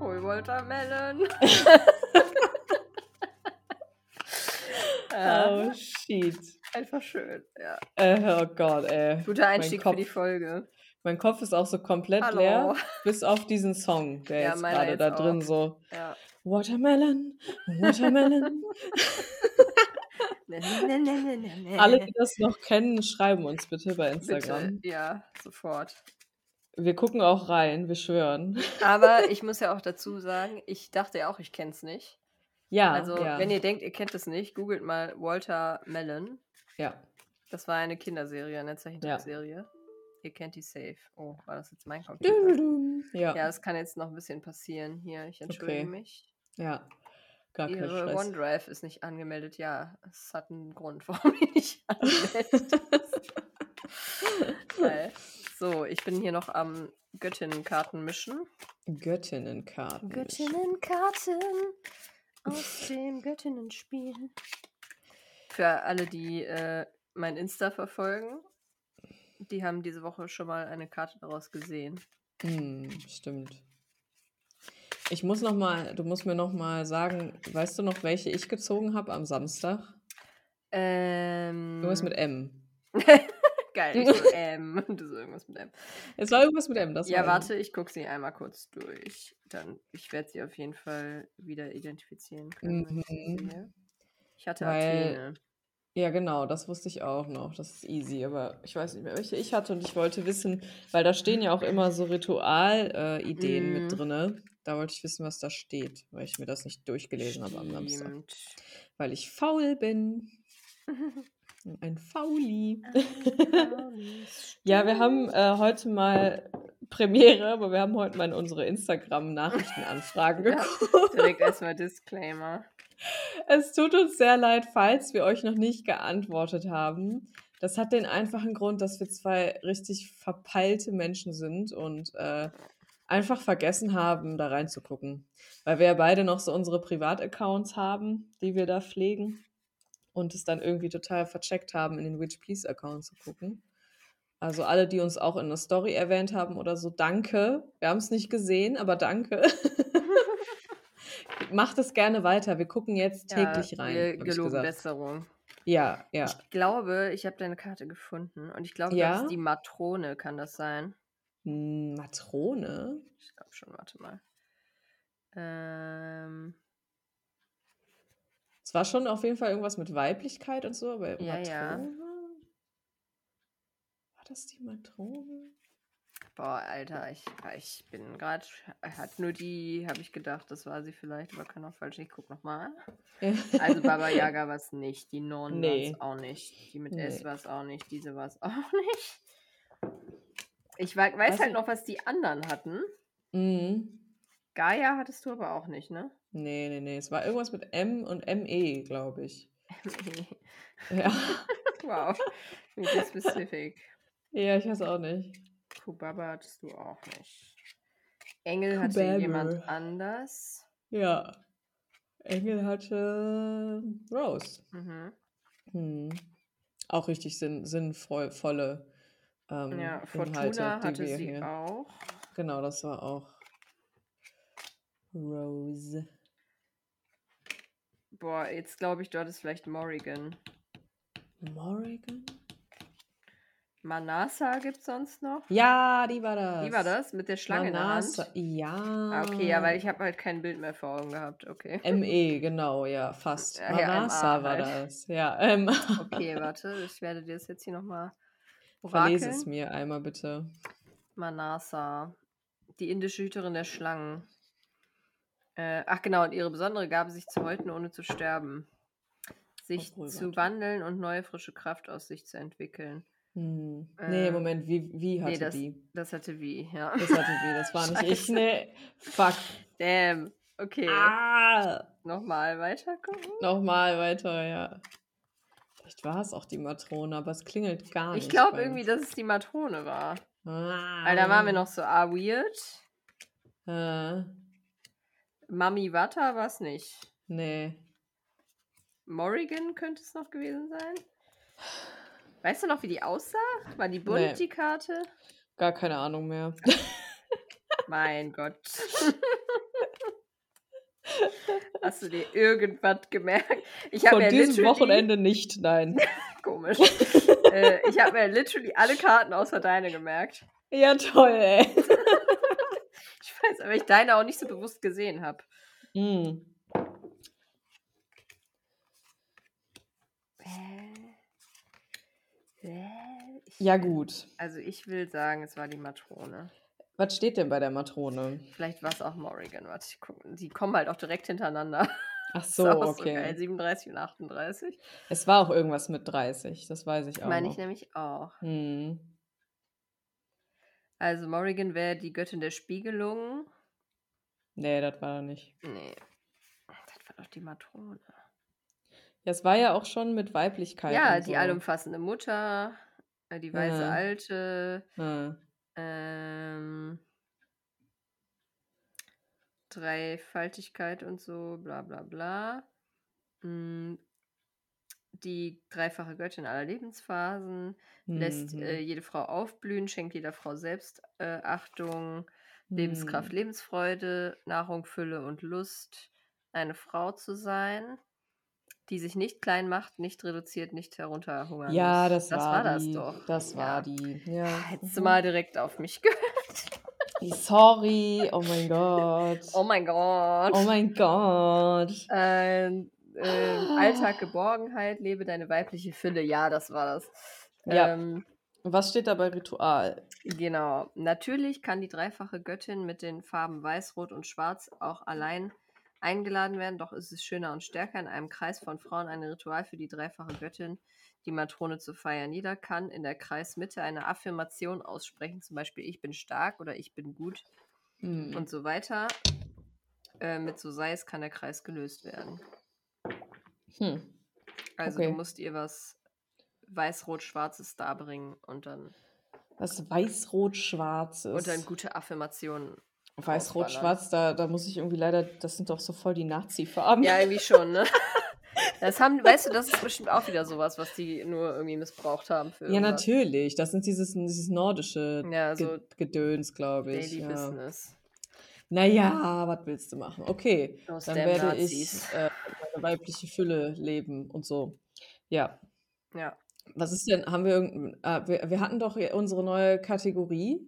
Hol Watermelon. Oh, shit. Einfach schön, ja. Äh, oh Gott, ey. Guter Einstieg Kopf, für die Folge. Mein Kopf ist auch so komplett Hallo. leer, bis auf diesen Song, der Ja, jetzt gerade da auch. drin so Ja. Watermelon, Watermelon. Ne, ne, ne. Alle, die das noch kennen, schreiben uns bitte bei Instagram. Bitte, ja, sofort. Wir gucken auch rein, wir schwören. Aber ich muss ja auch dazu sagen, ich dachte ja auch, ich kenne es nicht. Ja, Also, ja, wenn ihr denkt, ihr kennt es nicht, googelt mal Walter Melon. ja. Das war eine Kinderserie, eine Zeichentrickserie. Ihr kennt die safe. Oh, war das jetzt mein Computer? Ja, Ja, es kann jetzt noch ein bisschen passieren hier. Ich entschuldige Okay. mich. Ja. Gar kein Ihre Stress. OneDrive ist nicht angemeldet. Ja, es hat einen Grund, warum die nicht angemeldet ist. Geil. So, ich bin hier noch am Göttinnenkarten mischen. Göttinnenkarten. Göttinnenkarten aus dem Göttinnenspiel. Für alle, die äh, mein Insta verfolgen, die haben diese Woche schon mal eine Karte daraus gesehen. Hm, stimmt. Ich muss noch mal, du musst mir noch mal sagen, weißt du noch, welche ich gezogen habe am Samstag? Ähm, Irgendwas mit M. Geil, ich so M. Du so irgendwas mit M. Es war irgendwas mit M, das ja, war M. warte, ich gucke sie einmal kurz durch. Dann, ich werde sie auf jeden Fall wieder identifizieren können. Mhm. Ich hatte Weil- Athene. Ja, genau, das wusste ich auch noch. Das ist easy, aber ich weiß nicht mehr, welche ich hatte und ich wollte wissen, weil da stehen ja auch immer so Ritual-Ideen Mhm. mit drinne. Da wollte ich wissen, was da steht, weil ich mir das nicht durchgelesen habe am Samstag. Stimmt. Weil ich faul bin. Ein Fauli. Ja, wir haben äh, heute mal Premiere, aber wir haben heute mal in unsere Instagram-Nachrichtenanfragen geguckt. Direkt erstmal Disclaimer. Es tut uns sehr leid, falls wir euch noch nicht geantwortet haben. Das hat den einfachen Grund, dass wir zwei richtig verpeilte Menschen sind und äh, einfach vergessen haben, da reinzugucken. Weil wir ja beide noch so unsere Privataccounts haben, die wir da pflegen und es dann irgendwie total vercheckt haben, in den Witch Please Account zu gucken. Also alle, die uns auch in der Story erwähnt haben oder so, danke. Wir haben es nicht gesehen, aber danke. Macht es gerne weiter. Wir gucken jetzt täglich rein. Ich geloben gesagt. Besserung. Ja, ja. Ich glaube, ich habe deine Karte gefunden und ich glaube, Ja? das ist die Matrone, kann das sein? Hm, Matrone? Ich glaube schon, warte mal. Ähm, Es war schon auf jeden Fall irgendwas mit Weiblichkeit und so, aber Ja, Matrone? ja. War das die Matrone? boah, Alter, ich, ich bin gerade, hat nur die, habe ich gedacht, das war sie vielleicht, aber kann auch falsch. Ich guck nochmal. Also Baba Yaga war es nicht, die Non war Nee. es auch nicht, die mit Nee. S war es auch nicht, diese war es auch nicht. Ich wei- weiß Was halt denn? noch, was die anderen hatten. mhm. Gaia hattest du aber auch nicht, ne? Nee, nee, nee. Es war irgendwas mit M und ME, glaube ich. Ja. wow, really specific. Ja, ich weiß auch nicht. Kubaba hattest du auch nicht. Engel hatte jemand anders. Ja. Engel hatte Rose. Mhm. Hm. Auch richtig sinn sinnvolle ähm, Ja, Inhalte, Fortuna die hatte wir sie hier. auch. Genau, das war auch Rose. Boah, jetzt glaube ich, du hattest vielleicht Morrigan. Morrigan? Manasa gibt's sonst noch? Ja, die war das. Wie war das? Mit der Schlange Manasa. in der Hand? Ja. Ah, okay, ja, weil ich habe halt kein Bild mehr vor Augen gehabt. Okay. ME, genau, ja, fast. Ja, ja, Manasa MA war halt. das. Ja, MA. Okay, warte, ich werde dir das jetzt hier nochmal Verlese es mir einmal bitte. Manasa, die indische Hüterin der Schlangen. Äh, ach genau, und ihre besondere Gabe, sich zu häuten, ohne zu sterben. Sich Obwohl, zu warte. wandeln und neue frische Kraft aus sich zu entwickeln. Hm. Nee, Äh, Moment, wie, wie hatte nee, das, die? das hatte wie, ja. Das hatte wie, das war nicht ich. Nee, fuck. Damn. Okay. Ah! Nochmal weiter gucken. Nochmal weiter, ja. Vielleicht war es auch die Matrone, aber es klingelt gar nicht. Ich glaube irgendwie, dass es die Matrone war. Ah. Weil da waren wir noch so, ah, weird. Äh, Mami Wata war es nicht. Nee. Morrigan könnte es noch gewesen sein. Weißt du noch, wie die aussah? War die bunt, nee. die Karte? Gar keine Ahnung mehr. mein Gott. Hast du dir irgendwas gemerkt? Ich Von diesem Wochenende nicht, nein. Komisch. äh, ich habe mir literally alle Karten außer deine gemerkt. Ja, toll, ey. ich weiß, aber ich deine auch nicht so bewusst gesehen habe. Mm. Ja, gut. Also ich will sagen, es war die Matrone. Was steht denn bei der Matrone? Vielleicht war es auch Morrigan. Warte, ich guck, die kommen halt auch direkt hintereinander. Ach so, okay. So geil, 37 und 38. Es war auch irgendwas mit 30, das weiß ich auch. Meine ich nämlich auch. Hm. Also Morrigan wäre die Göttin der Spiegelung. Nee, das war er nicht. Nee. Das war doch die Matrone. Ja, es war ja auch schon mit Weiblichkeit. Ja, die so. allumfassende Mutter, die weiße ja. Alte, ja. Ähm, Dreifaltigkeit und so, bla bla bla. Hm, die dreifache Göttin aller Lebensphasen, mhm. lässt äh, mhm. jede Frau aufblühen, schenkt jeder Frau Selbstachtung, äh, Lebenskraft, mhm. Lebensfreude, Nahrung, Fülle und Lust, eine Frau zu sein die sich nicht klein macht, nicht reduziert, nicht herunterhungern Ja, das, das war, war die. das doch. Das war ja. die. Ja. Hättest du mhm. mal direkt auf mich gehört. Sorry, oh mein Gott. Oh mein Gott. Oh mein Gott. Ähm, äh, Alltag Geborgenheit, lebe deine weibliche Fülle. Ja, das war das. Ja. Ähm, was steht da bei Ritual? Genau. Natürlich kann die dreifache Göttin mit den Farben Weiß, Rot und Schwarz auch allein eingeladen werden, doch ist es schöner und stärker, in einem Kreis von Frauen ein Ritual für die dreifache Göttin, die Matrone zu feiern. Jeder kann in der Kreismitte eine Affirmation aussprechen, zum Beispiel ich bin stark oder ich bin gut mhm. und so weiter. Äh, mit so sei es kann der Kreis gelöst werden. Hm. Also okay. du musst ihr was weiß-rot-schwarzes darbringen und dann. Was weiß-rot-schwarzes? Und dann gute Affirmationen Weiß, Rot, Schwarz, da, da muss ich irgendwie leider, das sind doch so voll die Nazi-Farben. Ja, irgendwie schon, ne? Das haben, weißt du, das ist bestimmt auch wieder sowas, was die nur irgendwie missbraucht haben. Für ja, natürlich. Das sind dieses, dieses nordische ja, so Gedöns, glaube ich. Daily ja. Business. Naja, was willst du machen? Okay, Aus dann werde Nazis. ich äh, eine weibliche Fülle leben und so. Ja. Ja. Was ist denn, haben wir irgendein, äh, wir, wir hatten doch unsere neue Kategorie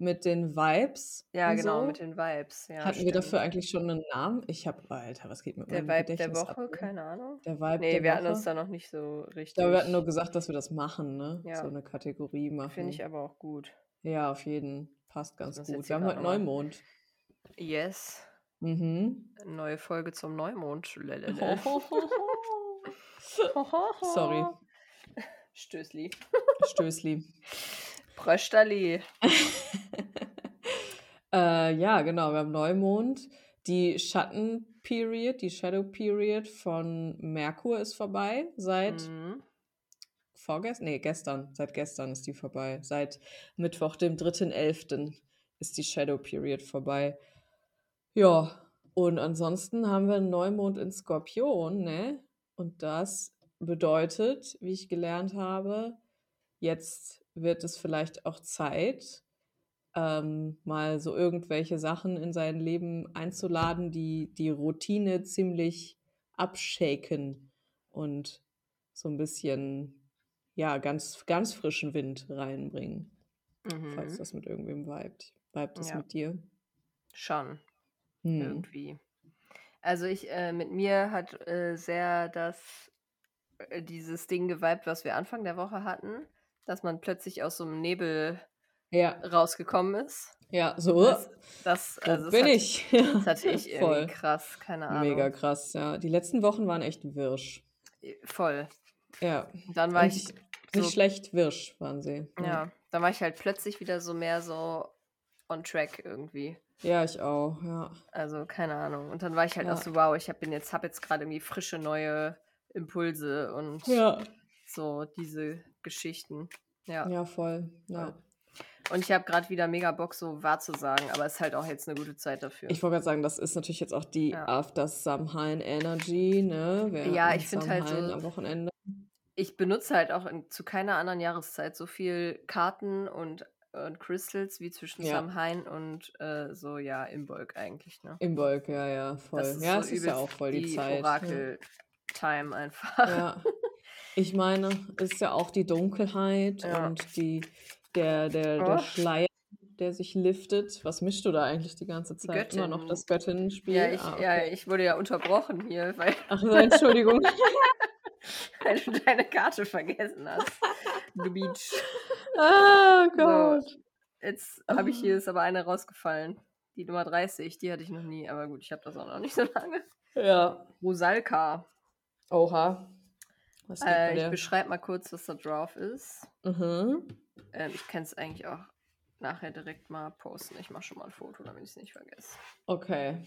mit den Vibes. Ja, genau, so. mit den Vibes. Ja, Hatten stimmt. wir dafür eigentlich schon einen Namen? Ich habe, Alter, was geht mit der Vibe der Woche? Ab, Keine Ahnung. Der Vibe nee, der wir Woche? hatten uns da noch nicht so richtig. Da wir hatten nur gesagt, dass wir das machen, ne? Ja. So eine Kategorie machen. Finde ich aber auch gut. Ja, auf jeden. Passt ganz gut. Wir haben heute Neumond. Yes. Mhm. Neue Folge zum Neumond. Sorry. Stößli. Stößli. Prösterli. äh, ja, genau, wir haben Neumond. Die Schattenperiod, die Shadow Period von Merkur ist vorbei seit mhm. vorgestern, nee, gestern, seit gestern ist die vorbei. Seit Mittwoch, dem 3.11. ist die Shadow Period vorbei. Ja, und ansonsten haben wir einen Neumond in Skorpion, ne? Und das bedeutet, wie ich gelernt habe, jetzt wird es vielleicht auch Zeit, ähm, mal so irgendwelche Sachen in sein Leben einzuladen, die die Routine ziemlich abshaken und so ein bisschen, ja, ganz, ganz frischen Wind reinbringen. Mhm. Falls das mit irgendwem vibet. Vibet das ja. mit dir? Schon. Hm. Irgendwie. Also ich, äh, mit mir hat äh, sehr das, äh, dieses Ding geweibt, was wir Anfang der Woche hatten dass man plötzlich aus so einem Nebel ja. rausgekommen ist. Ja, so. Das, das, also das bin hatte, ich. Das hatte ich irgendwie krass, keine Ahnung. Mega krass, ja. Die letzten Wochen waren echt wirsch. Voll. Ja. Dann war Und ich. Nicht so, schlecht wirsch waren sie. Ja. ja, dann war ich halt plötzlich wieder so mehr so on track irgendwie. Ja, ich auch, ja. Also, keine Ahnung. Und dann war ich halt ja. auch so, wow, ich habe jetzt, hab jetzt gerade irgendwie frische neue Impulse und ja. so diese Geschichten. Ja. Ja, voll. Ja. Und ich habe gerade wieder mega Bock, so wahr zu sagen, aber es ist halt auch jetzt eine gute Zeit dafür. Ich wollte gerade sagen, das ist natürlich jetzt auch die Ja. After Samhain Energy, ne? Wir Ja, ich finde halt so- am Wochenende. Ich benutze halt auch in, zu keiner anderen Jahreszeit so viel Karten und, und Crystals wie zwischen Ja. Samhain und äh, so, ja, Imbolg eigentlich, ne? Im Bolk, ja, ja, voll. Das ist ja, so es ist ja auch voll die, Zeit. ja. Orakel-Time einfach. Ja. Ich meine, ist ja auch die Dunkelheit Ja. und die, der, der, der Oh. Schleier, der sich liftet. Was mischst du da eigentlich die ganze Zeit? Immer noch Göttin. das Göttinnenspiel? Ja, ich, Ah, ja, okay. ich wurde ja unterbrochen hier, weil, Ach so, Entschuldigung. weil du deine Karte vergessen hast. Du Beach. oh Gott. Jetzt habe ich hier ist aber eine rausgefallen. Die Nummer 30, die hatte ich noch nie, aber gut, ich habe das auch noch nicht so lange. Ja. Rosalka. Oha. Äh, ich beschreibe mal kurz, was da drauf ist. Mhm. Ähm, ich kann es eigentlich auch nachher direkt mal posten. Ich mache schon mal ein Foto, damit ich es nicht vergesse. Okay.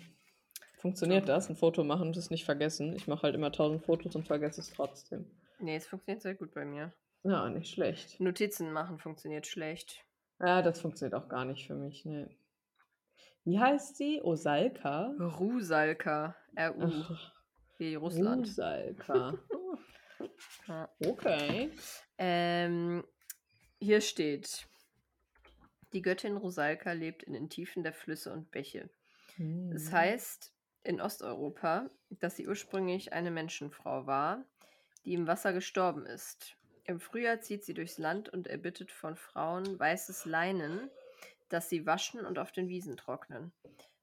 Funktioniert das? Ein Foto machen und es nicht vergessen? Ich mache halt immer tausend Fotos und vergesse es trotzdem. Nee, es funktioniert sehr gut bei mir. Ja, nicht schlecht. Notizen machen funktioniert schlecht. Ja, das funktioniert auch gar nicht für mich, ne. Wie heißt sie? Osalka? Rusalka. R-U. Wie Russland. Osalka. Ja. Okay. Ähm, hier steht: Die Göttin Rosalka lebt in den Tiefen der Flüsse und Bäche. Es Mhm. heißt in Osteuropa, dass sie ursprünglich eine Menschenfrau war, die im Wasser gestorben ist. Im Frühjahr zieht sie durchs Land und erbittet von Frauen weißes Leinen, das sie waschen und auf den Wiesen trocknen.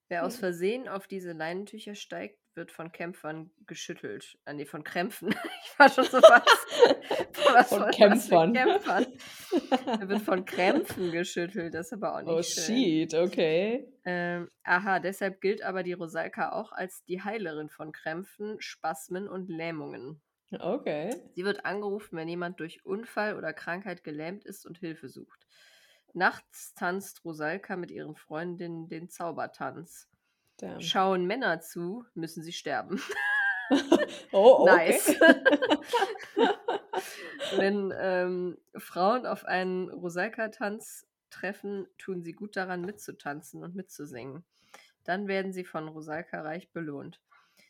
Wer aus Hm. Versehen auf diese Leinentücher steigt, wird von Kämpfern geschüttelt. Ah, nee, von Krämpfen. Ich war schon so was. Von für Kämpfern. Kämpfern. Er wird von Krämpfen geschüttelt, das ist aber auch nicht Oh schön. shit, okay. Ähm, aha, deshalb gilt aber die Rosalka auch als die Heilerin von Krämpfen, Spasmen und Lähmungen. Okay. Sie wird angerufen, wenn jemand durch Unfall oder Krankheit gelähmt ist und Hilfe sucht. Nachts tanzt Rosalka mit ihren Freundinnen den Zaubertanz. Damn. Schauen Männer zu, müssen sie sterben. Oh. Nice. Wenn ähm, Frauen auf einen Rosalka-Tanz treffen, tun sie gut daran, mitzutanzen und mitzusingen. Dann werden sie von Rosalka reich belohnt.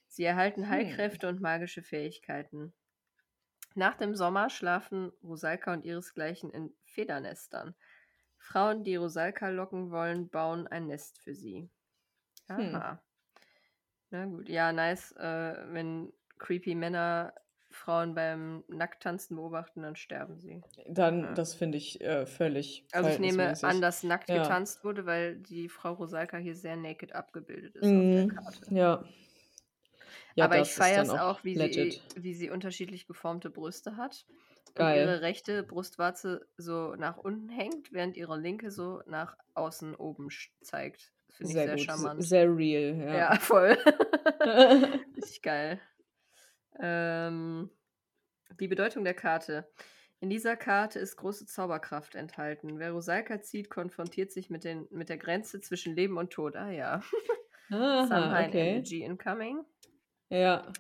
Sie erhalten Hm. Heilkräfte und magische Fähigkeiten. Nach dem Sommer schlafen Rosalka und ihresgleichen in Federnestern. Frauen, die Rosalka locken wollen, bauen ein Nest für sie. Hm. Aha. Na gut, ja, nice. Äh, wenn creepy Männer Frauen beim Nackttanzen beobachten, dann sterben sie. Dann, Ja. das finde ich äh, völlig Also ich nehme an, dass nackt Ja. getanzt wurde, weil die Frau Rosalka hier sehr naked abgebildet ist auf Mhm. der Karte. Ja. ja. Aber ich feiere es auch, wie sie, wie sie unterschiedlich geformte Brüste hat. Und Geil. ihre rechte Brustwarze so nach unten hängt, während ihre linke so nach außen oben zeigt. Finde ich Sehr sehr gut, charmant. sehr real, Ja, ja. voll. Richtig geil. Ähm, die Bedeutung der Karte. In dieser Karte ist große Zauberkraft enthalten. Wer Rosalka zieht, konfrontiert sich mit, den, mit der Grenze zwischen Leben und Tod. Ah ja. Aha, Samhain okay. Energy incoming. Ja.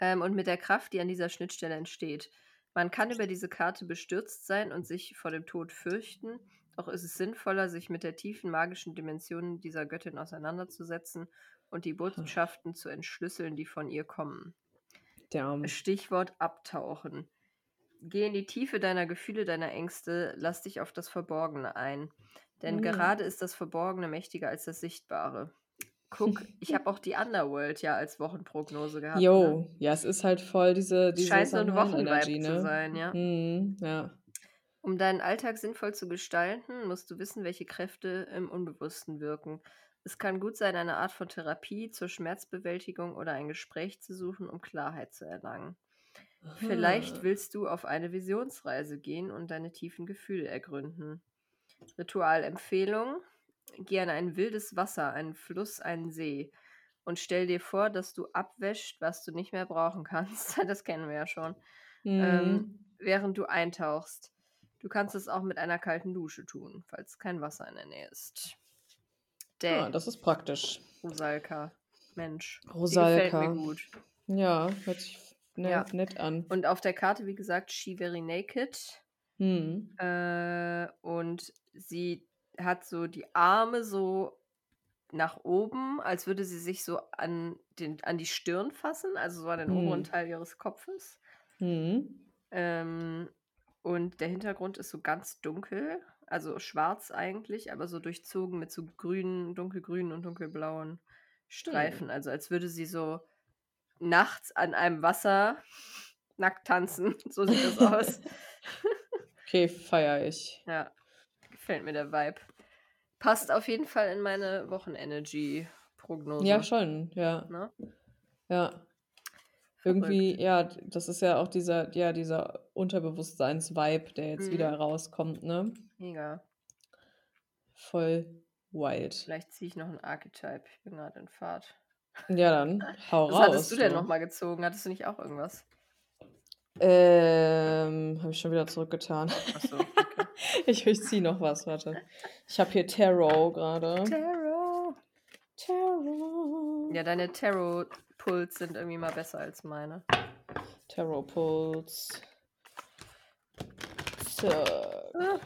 Ähm, und mit der Kraft, die an dieser Schnittstelle entsteht. Man kann über diese Karte bestürzt sein und sich vor dem Tod fürchten, doch ist es sinnvoller, sich mit der tiefen magischen Dimension dieser Göttin auseinanderzusetzen und die Botschaften zu entschlüsseln, die von ihr kommen. Damn. Stichwort abtauchen. Geh in die Tiefe deiner Gefühle, deiner Ängste, lass dich auf das Verborgene ein. Denn Mhm. gerade ist das Verborgene mächtiger als das Sichtbare. Guck, ich habe auch die Underworld ja als Wochenprognose gehabt. Ne? Jo, ja, es ist halt voll diese, diese Scheint so Samhain-Energy, Wochenvibe zu ne? sein, ja. Mhm, ja. Um deinen Alltag sinnvoll zu gestalten, musst du wissen, welche Kräfte im Unbewussten wirken. Es kann gut sein, eine Art von Therapie zur Schmerzbewältigung oder ein Gespräch zu suchen, um Klarheit zu erlangen. Vielleicht willst du auf eine Visionsreise gehen und deine tiefen Gefühle ergründen. Ritualempfehlung: Geh an ein wildes Wasser, einen Fluss, einen See und stell dir vor, dass du abwäscht, was du nicht mehr brauchen kannst. Das kennen wir ja schon. Ähm, Mhm. während du eintauchst. Du kannst es auch mit einer kalten Dusche tun, falls kein Wasser in der Nähe ist. Däh, Ja, das ist praktisch. Rosalka. Mensch. Die gefällt Rosalka. mir gut. Ja, hört sich ne, Ja. nett an. Und auf der Karte, wie gesagt, She Very Naked. Hm. Äh, und sie hat so die Arme so nach oben, als würde sie sich so an, den, an die Stirn fassen, also so an den oberen Mhm. Teil ihres Kopfes. Mhm. Ähm, und der Hintergrund ist so ganz dunkel, also schwarz eigentlich, aber so durchzogen mit so grünen, dunkelgrünen und dunkelblauen Streifen. Also als würde sie so nachts an einem Wasser nackt tanzen. So sieht das aus. Okay, feier ich. ja, gefällt mir der Vibe. Passt auf jeden Fall in meine Wochenenergy-Prognose. Ja, schon, ja. Ne? Ja. Irgendwie, ja, das ist ja auch dieser, ja, dieser Unterbewusstseins-Vibe, der jetzt Mhm. wieder rauskommt, ne? Mega. Voll wild. Vielleicht ziehe ich noch einen Archetype. Ich bin gerade in Fahrt. Ja, dann hau Was raus. hattest du denn du. nochmal gezogen? Hattest du nicht auch irgendwas? Ähm, habe ich schon wieder zurückgetan. Achso, okay. Ich, ich ziehe noch was, warte. Ich habe hier Tarot gerade. Tarot. Tarot. Ja, deine Tarot-Puls sind irgendwie mal besser als meine. Tarot Pulse. So. Ah.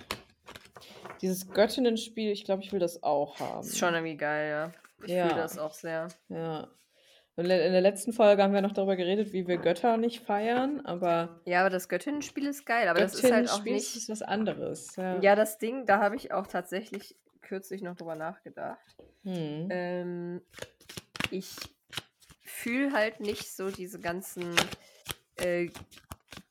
Dieses Göttinnenspiel, ich glaube, ich will das auch haben. Ist schon irgendwie geil, ja. Ich Ja. fühle das auch sehr. Ja. In der in der letzten Folge haben wir noch darüber geredet, wie wir Götter nicht feiern, aber Ja, aber das Göttinnenspiel ist geil, aber das ist halt auch Göttinnenspiel nicht. ist was anderes. Ja. Ja, das Ding, da habe ich auch tatsächlich kürzlich noch drüber nachgedacht. Hm. Ähm, ich fühle halt nicht so diese ganzen äh,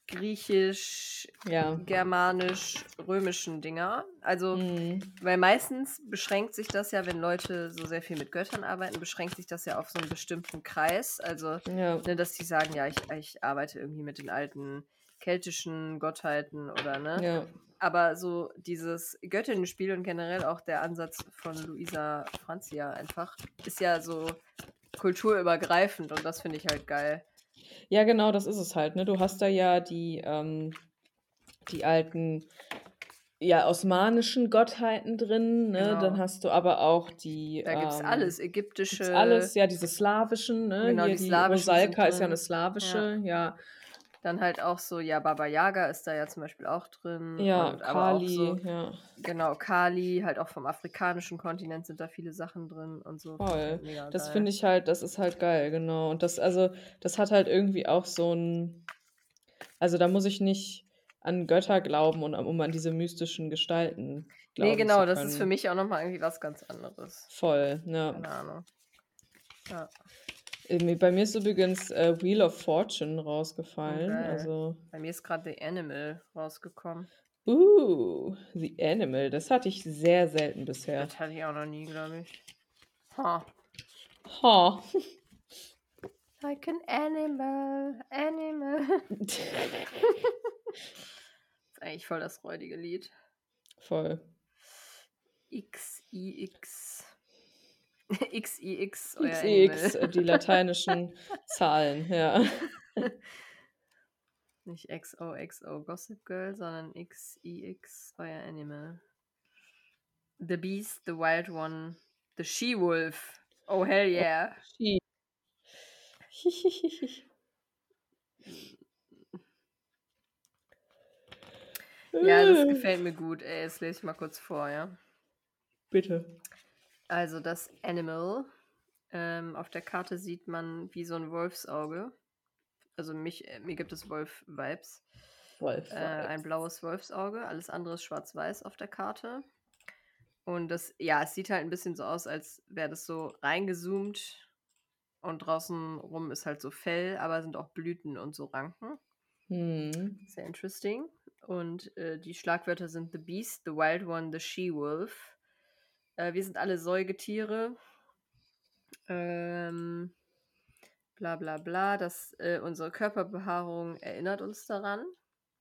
griechisch, ja. germanisch, römischen Dinger. Also, Hm. weil meistens beschränkt sich das ja, wenn Leute so sehr viel mit Göttern arbeiten, beschränkt sich das ja auf so einen bestimmten Kreis. Also, Ja. ne, dass die sagen, ja, ich, ich arbeite irgendwie mit den alten keltischen Gottheiten oder ne. Ja. Aber so dieses Göttinnenspiel und generell auch der Ansatz von Luisa Francia einfach ist ja so kulturübergreifend und das finde ich halt geil. Ja, genau, das ist es halt. Ne? Du hast da ja die, ähm, die alten, ja, osmanischen Gottheiten drin. Ne? Genau. Dann hast du aber auch die. Da gibt es ähm, alles, ägyptische. Gibt's alles, ja, diese slawischen, ne? Genau, Hier die die Rosalka ist ja eine slawische, ja. Dann halt auch so, ja, Baba Yaga ist da ja zum Beispiel auch drin. Ja, und Kali, so, ja. genau, Kali, halt auch vom afrikanischen Kontinent sind da viele Sachen drin und so. Voll. halt Das geil. finde ich halt, das ist halt geil, genau. Und das, also, das hat halt irgendwie auch so ein. Also da muss ich nicht an Götter glauben und um an diese mystischen Gestalten glauben. Nee, genau, das ist für mich auch nochmal irgendwie was ganz anderes. Voll, ja. Keine Ahnung. Ja, Bei mir ist übrigens äh, Wheel of Fortune rausgefallen. geil. Also, bei mir ist gerade The Animal rausgekommen. uh, The Animal, das hatte ich sehr selten bisher. Das hatte ich auch noch nie, glaube ich. Ha. Ha. Like an animal, animal. Das ist eigentlich voll das räudige Lied. Voll. XIX. XIX, euer XIX, äh, Animal. die lateinischen Zahlen, ja. Nicht XOXO Gossip Girl, sondern XIX, euer Animal. The Beast, the Wild One, the She-Wolf. Oh, hell yeah. Ski. Ja, Äh. das gefällt mir gut. Ey, jetzt lese ich mal kurz vor, ja. Bitte. Also das Animal. Ähm, auf der Karte sieht man wie so ein Wolfsauge. Also mich, äh, mir gibt es Wolf-Vibes. Wolf. Äh, ein blaues Wolfsauge. Alles andere ist schwarz-weiß auf der Karte. Und das, ja, es sieht halt ein bisschen so aus, als wäre das so reingezoomt. Und draußen rum ist halt so Fell, aber sind auch Blüten und so Ranken. Hm. Sehr interesting. Und äh, die Schlagwörter sind The Beast, The Wild One, The She-Wolf. Äh, wir sind alle Säugetiere. Ähm, bla bla bla. Das, äh, unsere Körperbehaarung erinnert uns daran,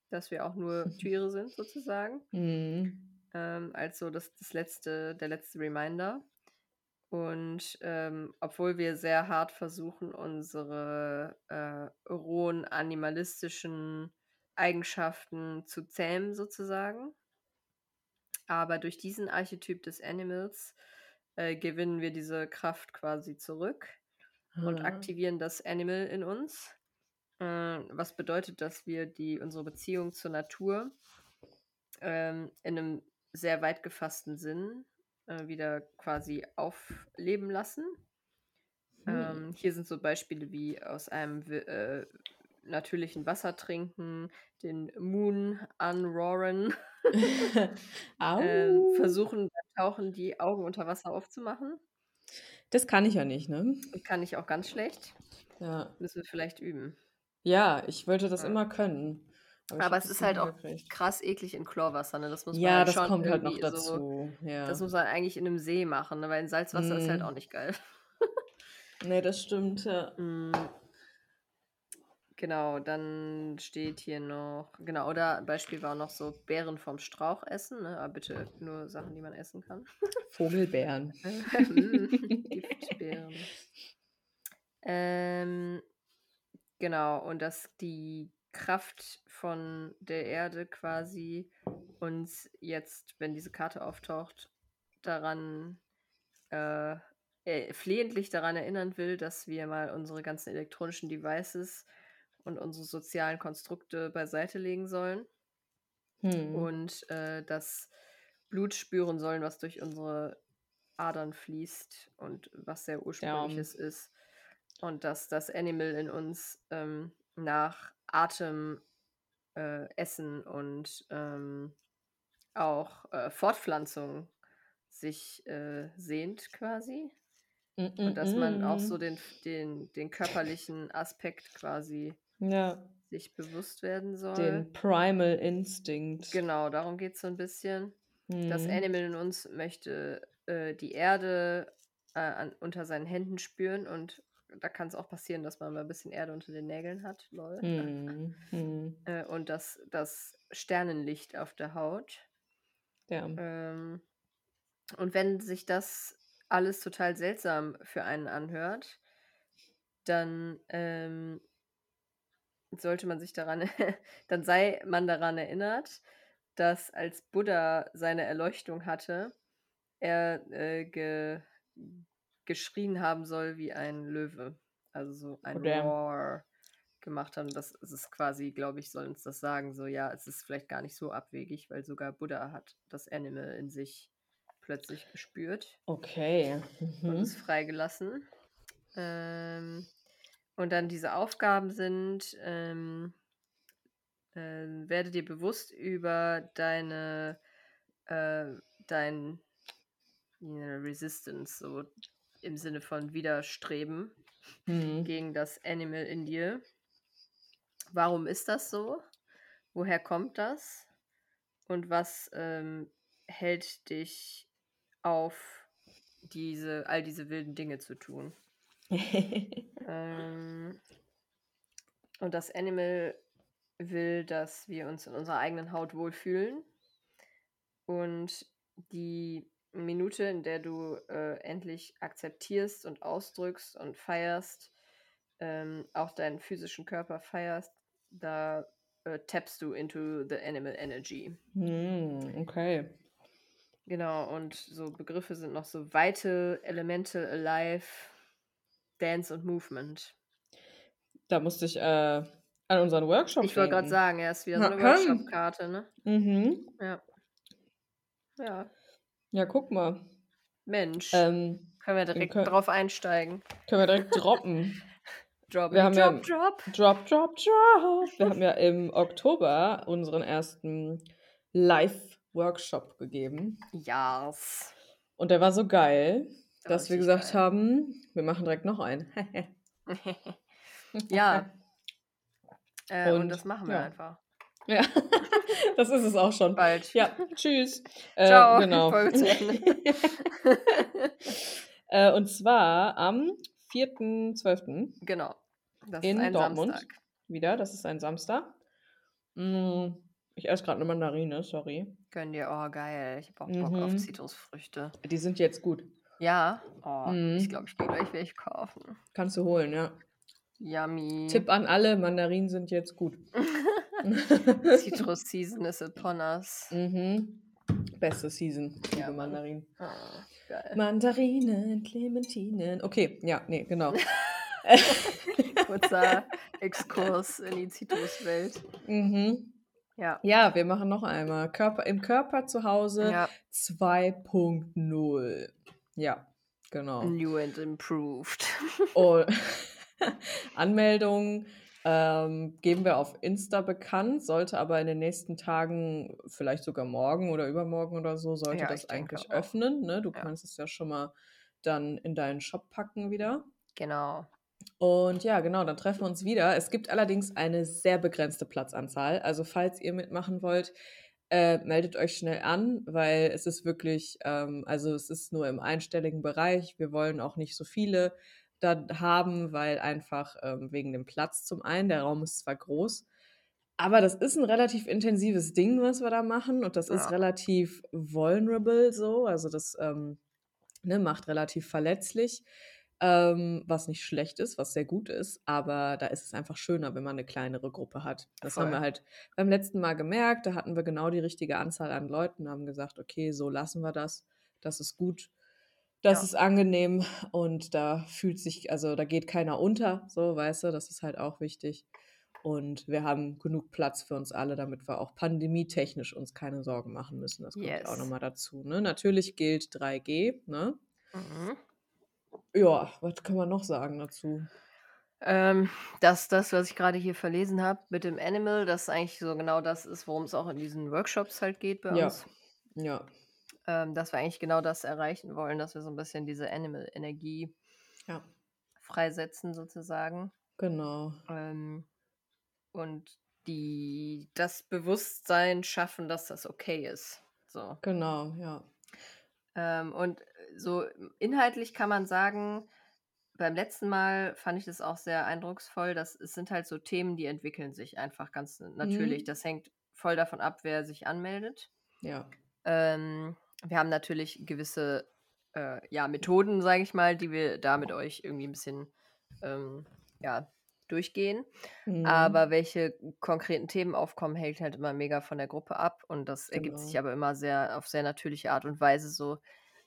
dass wir auch nur Tiere sind, sozusagen. Hm. Ähm, als so das, das letzte, der letzte Reminder. Und ähm, obwohl wir sehr hart versuchen, unsere äh, rohen animalistischen Eigenschaften zu zähmen, sozusagen. Aber durch diesen Archetyp des Animals äh, gewinnen wir diese Kraft quasi zurück und Ah. aktivieren das Animal in uns. Äh, was bedeutet, dass wir die, unsere Beziehung zur Natur ähm, in einem sehr weit gefassten Sinn äh, wieder quasi aufleben lassen. Hm. Ähm, hier sind so Beispiele wie aus einem äh, natürlichen Wasser trinken, den Moon unroaren, Au. ähm, versuchen beim Tauchen die Augen unter Wasser aufzumachen. Das kann ich ja nicht, ne? Kann ich auch ganz schlecht. Ja. Müssen wir vielleicht üben. Ja, ich wollte das Ja. immer können. Aber hab es ist halt auch hingekriegt. krass eklig in Chlorwasser, ne? Das muss man Ja, halt das schon kommt halt noch irgendwie so. dazu. Ja. Das muss man eigentlich in einem See machen, ne? weil in Salzwasser ist halt Mm. auch nicht geil. Nee, das stimmt, ja. Mm. Genau, dann steht hier noch, genau, oder Beispiel war noch so Beeren vom Strauch essen, ne? Aber bitte nur Sachen, die man essen kann. Vogelbeeren. Mm, Giftbeeren. Ähm, genau, und dass die Kraft von der Erde quasi uns jetzt, wenn diese Karte auftaucht, daran äh, äh, flehentlich daran erinnern will, dass wir mal unsere ganzen elektronischen Devices und unsere sozialen Konstrukte beiseite legen sollen Hm. und äh, das Blut spüren sollen, was durch unsere Adern fließt und was sehr ursprüngliches ist. Und dass das Animal in uns ähm, nach Atem, äh, Essen und ähm, auch äh, Fortpflanzung sich äh, sehnt quasi. Mm, Und dass man auch so mm, den, den, den körperlichen Aspekt quasi mm. Ja, sich bewusst werden soll. den Primal Instinct. Genau, darum geht es so ein bisschen. Das Mhm. Animal in uns möchte äh, die Erde äh, an, unter seinen Händen spüren und da kann es auch passieren, dass man mal ein bisschen Erde unter den Nägeln hat, lol. Hm. Hm. Äh, und das, das Sternenlicht auf der Haut. Ja. Ähm, und wenn sich das alles total seltsam für einen anhört, dann ähm, sollte man sich daran, dann sei man daran erinnert, dass als Buddha seine Erleuchtung hatte, er äh, ge, geschrien haben soll wie ein Löwe. Also so ein Oh, damn. Roar gemacht haben. Das, ist quasi, glaube ich, soll uns das sagen. So, ja, es ist vielleicht gar nicht so abwegig, weil sogar Buddha hat das Animal in sich plötzlich gespürt Okay. und Mhm. es freigelassen. Ähm, und dann diese Aufgaben sind, ähm, ähm, werde dir bewusst über deine, äh, dein Resistance, so im Sinne von Widerstreben Mhm. gegen das Animal in dir. Warum ist das so? Woher kommt das? Und was ähm, hält dich auf, diese, all diese wilden Dinge zu tun? Ähm, und das Animal will, dass wir uns in unserer eigenen Haut wohlfühlen. Und die Minute, in der du äh, endlich akzeptierst und ausdrückst und feierst, ähm, auch deinen physischen Körper feierst, da äh, tappst du into the animal energy. Hm, okay. Genau, und so Begriffe sind noch so Vital, Elemental, Alive, Dance und Movement. Da musste ich äh, an unseren Workshop Ich wollte gerade sagen, er ist wieder so eine Workshop-Karte, ne? Mhm. Ja. Ja. Ja, guck mal. Mensch. Ähm, können wir direkt kö- drauf einsteigen. können wir direkt droppen. Drop, Wir haben ja- drop, drop. Drop, drop, drop. Wir haben ja im Oktober unseren ersten Live-Workshop gegeben. Yes. Und der war so geil, dass wir gesagt geil. haben, wir machen direkt noch einen. ja. Äh, und, Und, das machen wir ja. einfach. ja, das ist es auch schon. Bald. Ja, tschüss. Äh, Ciao. genau. Äh, und zwar am 4.12. genau. Das In ist ein Dortmund. Samstag. wieder. Das ist ein Samstag. Mm, ich esse gerade eine Mandarine, sorry. Gönn dir, oh geil. Ich hab auch Bock auf Mhm. Zitrusfrüchte. Die sind jetzt gut. Ja. Oh, Mhm. ich glaube, ich gehe gleich welche kaufen. Kannst du holen, ja. Yummy. Tipp an alle, Mandarinen sind jetzt gut. Citrus Season is upon us. mhm. Beste Season, liebe Ja. Mandarinen. Geil. Mandarinen, Clementinen. Okay, ja, nee, genau. Kurzer Exkurs in die Zitruswelt. mhm. Ja. Ja, wir machen noch einmal. Körper, Im Körper zu Hause ja. 2.0. Ja, genau. New and improved. oh. Anmeldungen ähm, geben wir auf Insta bekannt, sollte aber in den nächsten Tagen, vielleicht sogar morgen oder übermorgen oder so, sollte ja, das eigentlich öffnen. Ne? Du ja. kannst es ja schon mal dann in deinen Shop packen wieder. Genau. Und ja, genau, dann treffen wir uns wieder. Es gibt allerdings eine sehr begrenzte Platzanzahl. Also falls ihr mitmachen wollt, äh, meldet euch schnell an, weil es ist wirklich, ähm, also es ist nur im einstelligen Bereich. Wir wollen auch nicht so viele da haben, weil einfach ähm, wegen dem Platz zum einen, der Raum ist zwar groß, aber das ist ein relativ intensives Ding, was wir da machen und das ja. ist relativ vulnerable so, also das ähm, ne, macht relativ verletzlich, ähm, was nicht schlecht ist, was sehr gut ist, aber da ist es einfach schöner, wenn man eine kleinere Gruppe hat. Das Voll. haben wir halt beim letzten Mal gemerkt, da hatten wir genau die richtige Anzahl an Leuten, haben gesagt, okay, so lassen wir das, das ist gut das ja. ist angenehm und da fühlt sich, also da geht keiner unter, so, weißt du, das ist halt auch wichtig. Und wir haben genug Platz für uns alle, damit wir auch pandemietechnisch uns keine Sorgen machen müssen. Das kommt yes. auch nochmal dazu. Ne? Natürlich gilt 3G. Ne? Mhm. Ja, was kann man noch sagen dazu? Ähm, dass das, was ich gerade hier verlesen habe mit dem Animal, das eigentlich so genau das ist, worum es auch in diesen Workshops halt geht bei ja. uns. Ja ähm, dass wir eigentlich genau das erreichen wollen, dass wir so ein bisschen diese Animal-Energie ja. freisetzen, sozusagen. Genau. Ähm, und die das Bewusstsein schaffen, dass das okay ist. So. Genau, ja. Ähm, und so inhaltlich kann man sagen, beim letzten Mal fand ich das auch sehr eindrucksvoll, dass es sind halt so Themen, die entwickeln sich einfach ganz natürlich. Mhm. Das hängt voll davon ab, wer sich anmeldet. Ja. Ähm, wir haben natürlich gewisse äh, ja, Methoden, sage ich mal, die wir da mit euch irgendwie ein bisschen ähm, ja, durchgehen. Mhm. Aber welche konkreten Themen aufkommen, hält halt immer mega von der Gruppe ab. Und das genau. ergibt sich genau. aber immer sehr auf sehr natürliche Art und Weise so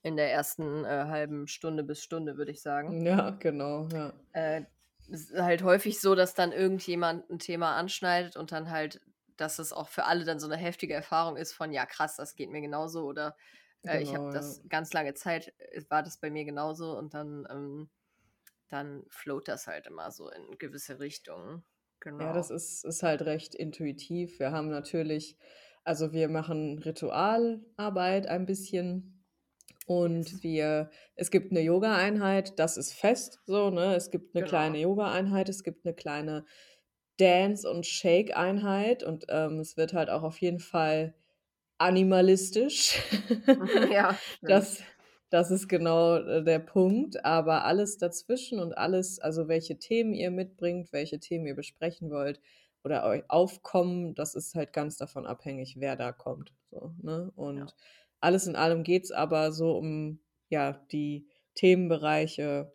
in der ersten äh, halben Stunde bis Stunde, würde ich sagen. Ja, genau. Ja. Äh, es ist halt häufig so, dass dann irgendjemand ein Thema anschneidet und dann halt, dass es auch für alle dann so eine heftige Erfahrung ist von, ja krass, das geht mir genauso oder äh, ich habe genau, das ganz lange Zeit, äh, war das bei mir genauso und dann, ähm, dann float das halt immer so in gewisse Richtungen. Genau. Ja, das ist, ist halt recht intuitiv. Wir haben natürlich, also wir machen Ritualarbeit ein bisschen und wir, es gibt eine Yoga-Einheit, das ist fest so, ne? Es gibt eine genau. kleine Yoga-Einheit, es gibt eine kleine Dance- und Shake-Einheit und ähm, es wird halt auch auf jeden Fall animalistisch. ja. Das, das ist genau äh, der Punkt. Aber alles dazwischen und alles, also welche Themen ihr mitbringt, welche Themen ihr besprechen wollt oder euch aufkommen, das ist halt ganz davon abhängig, wer da kommt. So, ne? Und ja. Alles in allem geht es aber so um ja, die Themenbereiche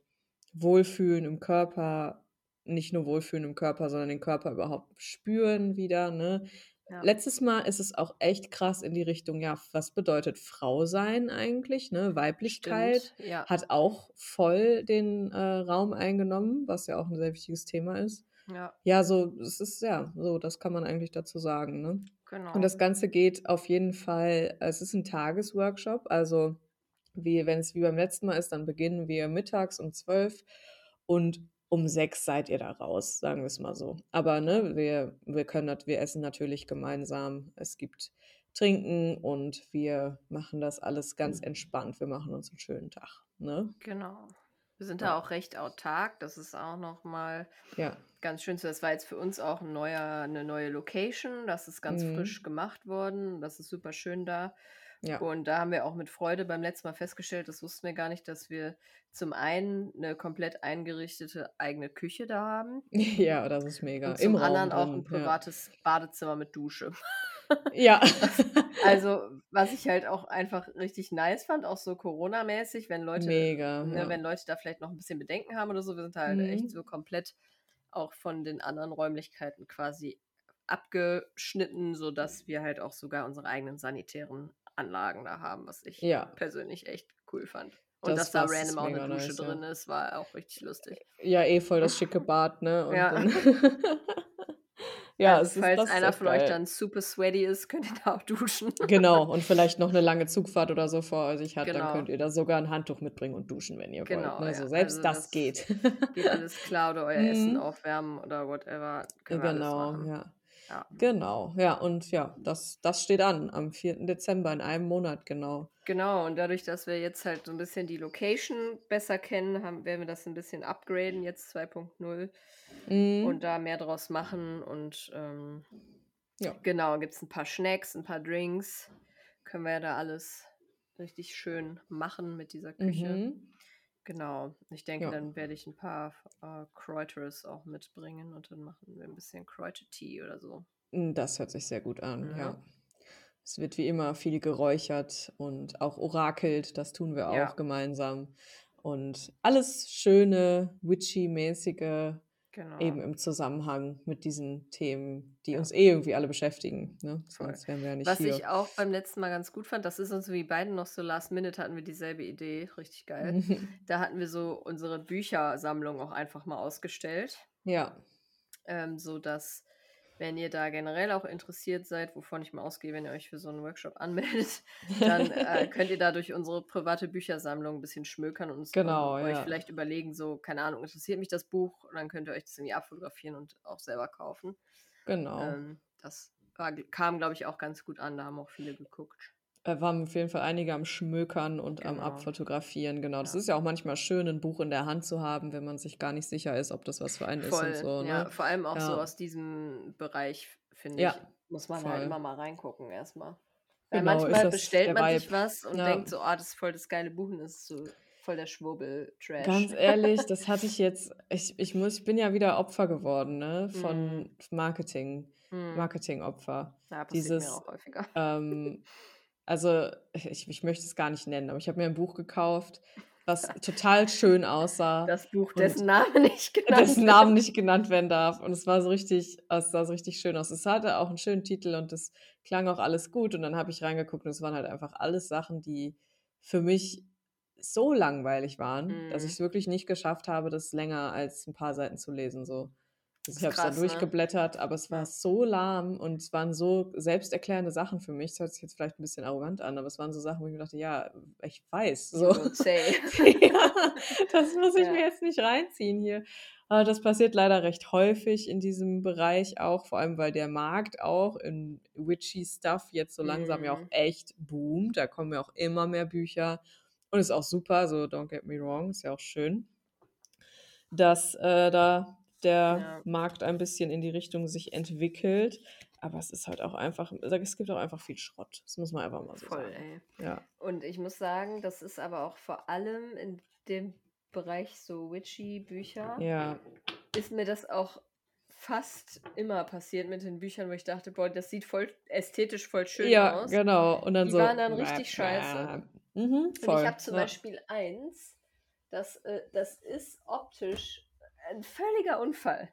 Wohlfühlen im Körper, nicht nur Wohlfühlen im Körper, sondern den Körper überhaupt spüren wieder, ne? Ja. Letztes Mal ist es auch echt krass in die Richtung, ja, was bedeutet Frau sein eigentlich? Ne? Weiblichkeit ja. hat auch voll den äh, Raum eingenommen, was ja auch ein sehr wichtiges Thema ist. Ja. Ja, so, es ist ja, so, das kann man eigentlich dazu sagen. Ne? Genau. Und das Ganze geht auf jeden Fall, es ist ein Tagesworkshop, also wie, wenn es wie beim letzten Mal ist, dann beginnen wir mittags um zwölf und um sechs seid ihr da raus, sagen wir es mal so. Aber ne, wir, wir können wir essen natürlich gemeinsam. Es gibt Trinken und wir machen das alles ganz entspannt. Wir machen uns einen schönen Tag. Ne? Genau. Wir sind ja. da auch recht autark. Das ist auch nochmal ja. Ganz schön. Das war jetzt für uns auch ein neuer, eine neue Location. Das ist ganz mhm. frisch gemacht worden. Das ist super schön da. Ja. Und da haben wir auch mit Freude beim letzten Mal festgestellt, das wussten wir gar nicht, dass wir zum einen eine komplett eingerichtete eigene Küche da haben. Ja, das ist mega. Und zum Im anderen Raum auch ein privates ja. Badezimmer mit Dusche. Ja. also, was ich halt auch einfach richtig nice fand, auch so Corona-mäßig, wenn Leute, mega, ne, ja. wenn Leute da vielleicht noch ein bisschen Bedenken haben oder so, wir sind halt mhm. echt so komplett auch von den anderen Räumlichkeiten quasi abgeschnitten, sodass wir halt auch sogar unsere eigenen sanitären Anlagen da haben, was ich ja. persönlich echt cool fand. Und das dass da random auch eine Dusche nice, drin ja. ist, war auch richtig lustig. Ja, eh voll das schicke Bad, ne? Und ja. Ja, Also es ist falls ist einer von euch geil. dann super sweaty ist, könnt ihr da auch duschen. Genau, und vielleicht noch eine lange Zugfahrt oder so vor sich hat, dann Genau. könnt ihr da sogar ein Handtuch mitbringen und duschen, wenn ihr wollt, Genau, ne? ja. Selbst Also das das geht. geht alles klar oder euer Essen Mhm. aufwärmen oder whatever. Genau, ja. Ja. Genau, ja, und ja, das das steht an am 4. Dezember in einem Monat, genau. Genau, und dadurch, dass wir jetzt halt so ein bisschen die Location besser kennen, haben, werden wir das ein bisschen upgraden, jetzt 2.0 Mhm. und da mehr draus machen. Und ähm, Ja. genau, gibt es ein paar Snacks, ein paar Drinks. Können wir ja da alles richtig schön machen mit dieser Küche. Mhm. Genau, ich denke, Ja. dann werde ich ein paar äh, Kräuteres auch mitbringen und dann machen wir ein bisschen Kräutertee oder so. Hm, das hört sich sehr gut an, Ja. ja. Es wird wie immer viel geräuchert und auch orakelt, das tun wir Ja. auch gemeinsam. Und alles schöne, witchy-mäßige, Genau. eben im Zusammenhang mit diesen Themen, die Ja. uns eh irgendwie alle beschäftigen, ne? Sonst wären wir ja nicht Was hier. ich auch beim letzten Mal ganz gut fand, das ist uns wie beiden noch so last minute hatten wir dieselbe Idee, richtig geil. Da hatten wir so unsere Büchersammlung auch einfach mal ausgestellt, Ja. ähm, so dass wenn ihr da generell auch interessiert seid, wovon ich mal ausgehe, wenn ihr euch für so einen Workshop anmeldet, dann äh, könnt ihr da durch unsere private Büchersammlung ein bisschen schmökern und, Genau, und euch ja. vielleicht überlegen, so, keine Ahnung, interessiert mich das Buch? Und dann könnt ihr euch das irgendwie abfotografieren und auch selber kaufen. Genau. Ähm, das war, kam, glaube ich, auch ganz gut an, da haben auch viele geguckt. Da waren auf jeden Fall einige am Schmökern und am Genau. Abfotografieren, genau. Das Ja. ist ja auch manchmal schön, ein Buch in der Hand zu haben, wenn man sich gar nicht sicher ist, ob das was für einen ist Voll, und so, ja, ne? vor allem auch so Ja. aus diesem Bereich, finde Ja, ich, muss man halt voll. immer mal reingucken erstmal. Weil Genau, ist manchmal das bestellt man sich was und Ja. denkt so, ah, das ist voll das geile Buch und es ist so voll der Schwurbel-Trash. Ganz ehrlich, das hatte ich jetzt, ich, ich muss, ich bin ja wieder Opfer geworden, ne, von Mhm. Marketing, Hm. Marketingopfer. Ja, passiert mir Dieses, auch häufiger. ähm, also ich, ich möchte es gar nicht nennen, aber ich habe mir ein Buch gekauft, was total schön aussah Das Buch, dessen Name nicht genannt dessen Namen nicht genannt werden darf. Und es war so richtig, es sah so richtig schön aus. Es hatte auch einen schönen Titel und es klang auch alles gut. Und dann habe ich reingeguckt und es waren halt einfach alles Sachen, die für mich so langweilig waren, dass ich Mhm. es wirklich nicht geschafft habe, das länger als ein paar Seiten zu lesen. So. Ich habe es dann krass, ne? durchgeblättert, aber es war so lahm und es waren so selbsterklärende Sachen für mich. Das hört sich jetzt vielleicht ein bisschen arrogant an, aber es waren so Sachen, wo ich mir dachte, ja, ich weiß. So. ja, das muss ich mir Ja. jetzt nicht reinziehen hier. Aber das passiert leider recht häufig in diesem Bereich auch, vor allem weil der Markt auch in witchy Stuff jetzt so langsam ja auch Mhm. echt boomt. Da kommen ja auch immer mehr Bücher und ist auch super, so don't get me wrong, ist ja auch schön, dass äh, da der Ja. Markt ein bisschen in die Richtung sich entwickelt. Aber es ist halt auch einfach, es gibt auch einfach viel Schrott. Das muss man einfach mal so Voll, sagen. ey. Ja. Und ich muss sagen, das ist aber auch vor allem in dem Bereich so witchy Bücher, Ja. ist mir das auch fast immer passiert mit den Büchern, wo ich dachte, boah, das sieht voll ästhetisch voll schön Ja, aus. genau. Und dann Die so. waren dann richtig scheiße. Mhm, Und voll. ich habe zum ja. Beispiel eins, das, äh, das ist optisch ein völliger Unfall.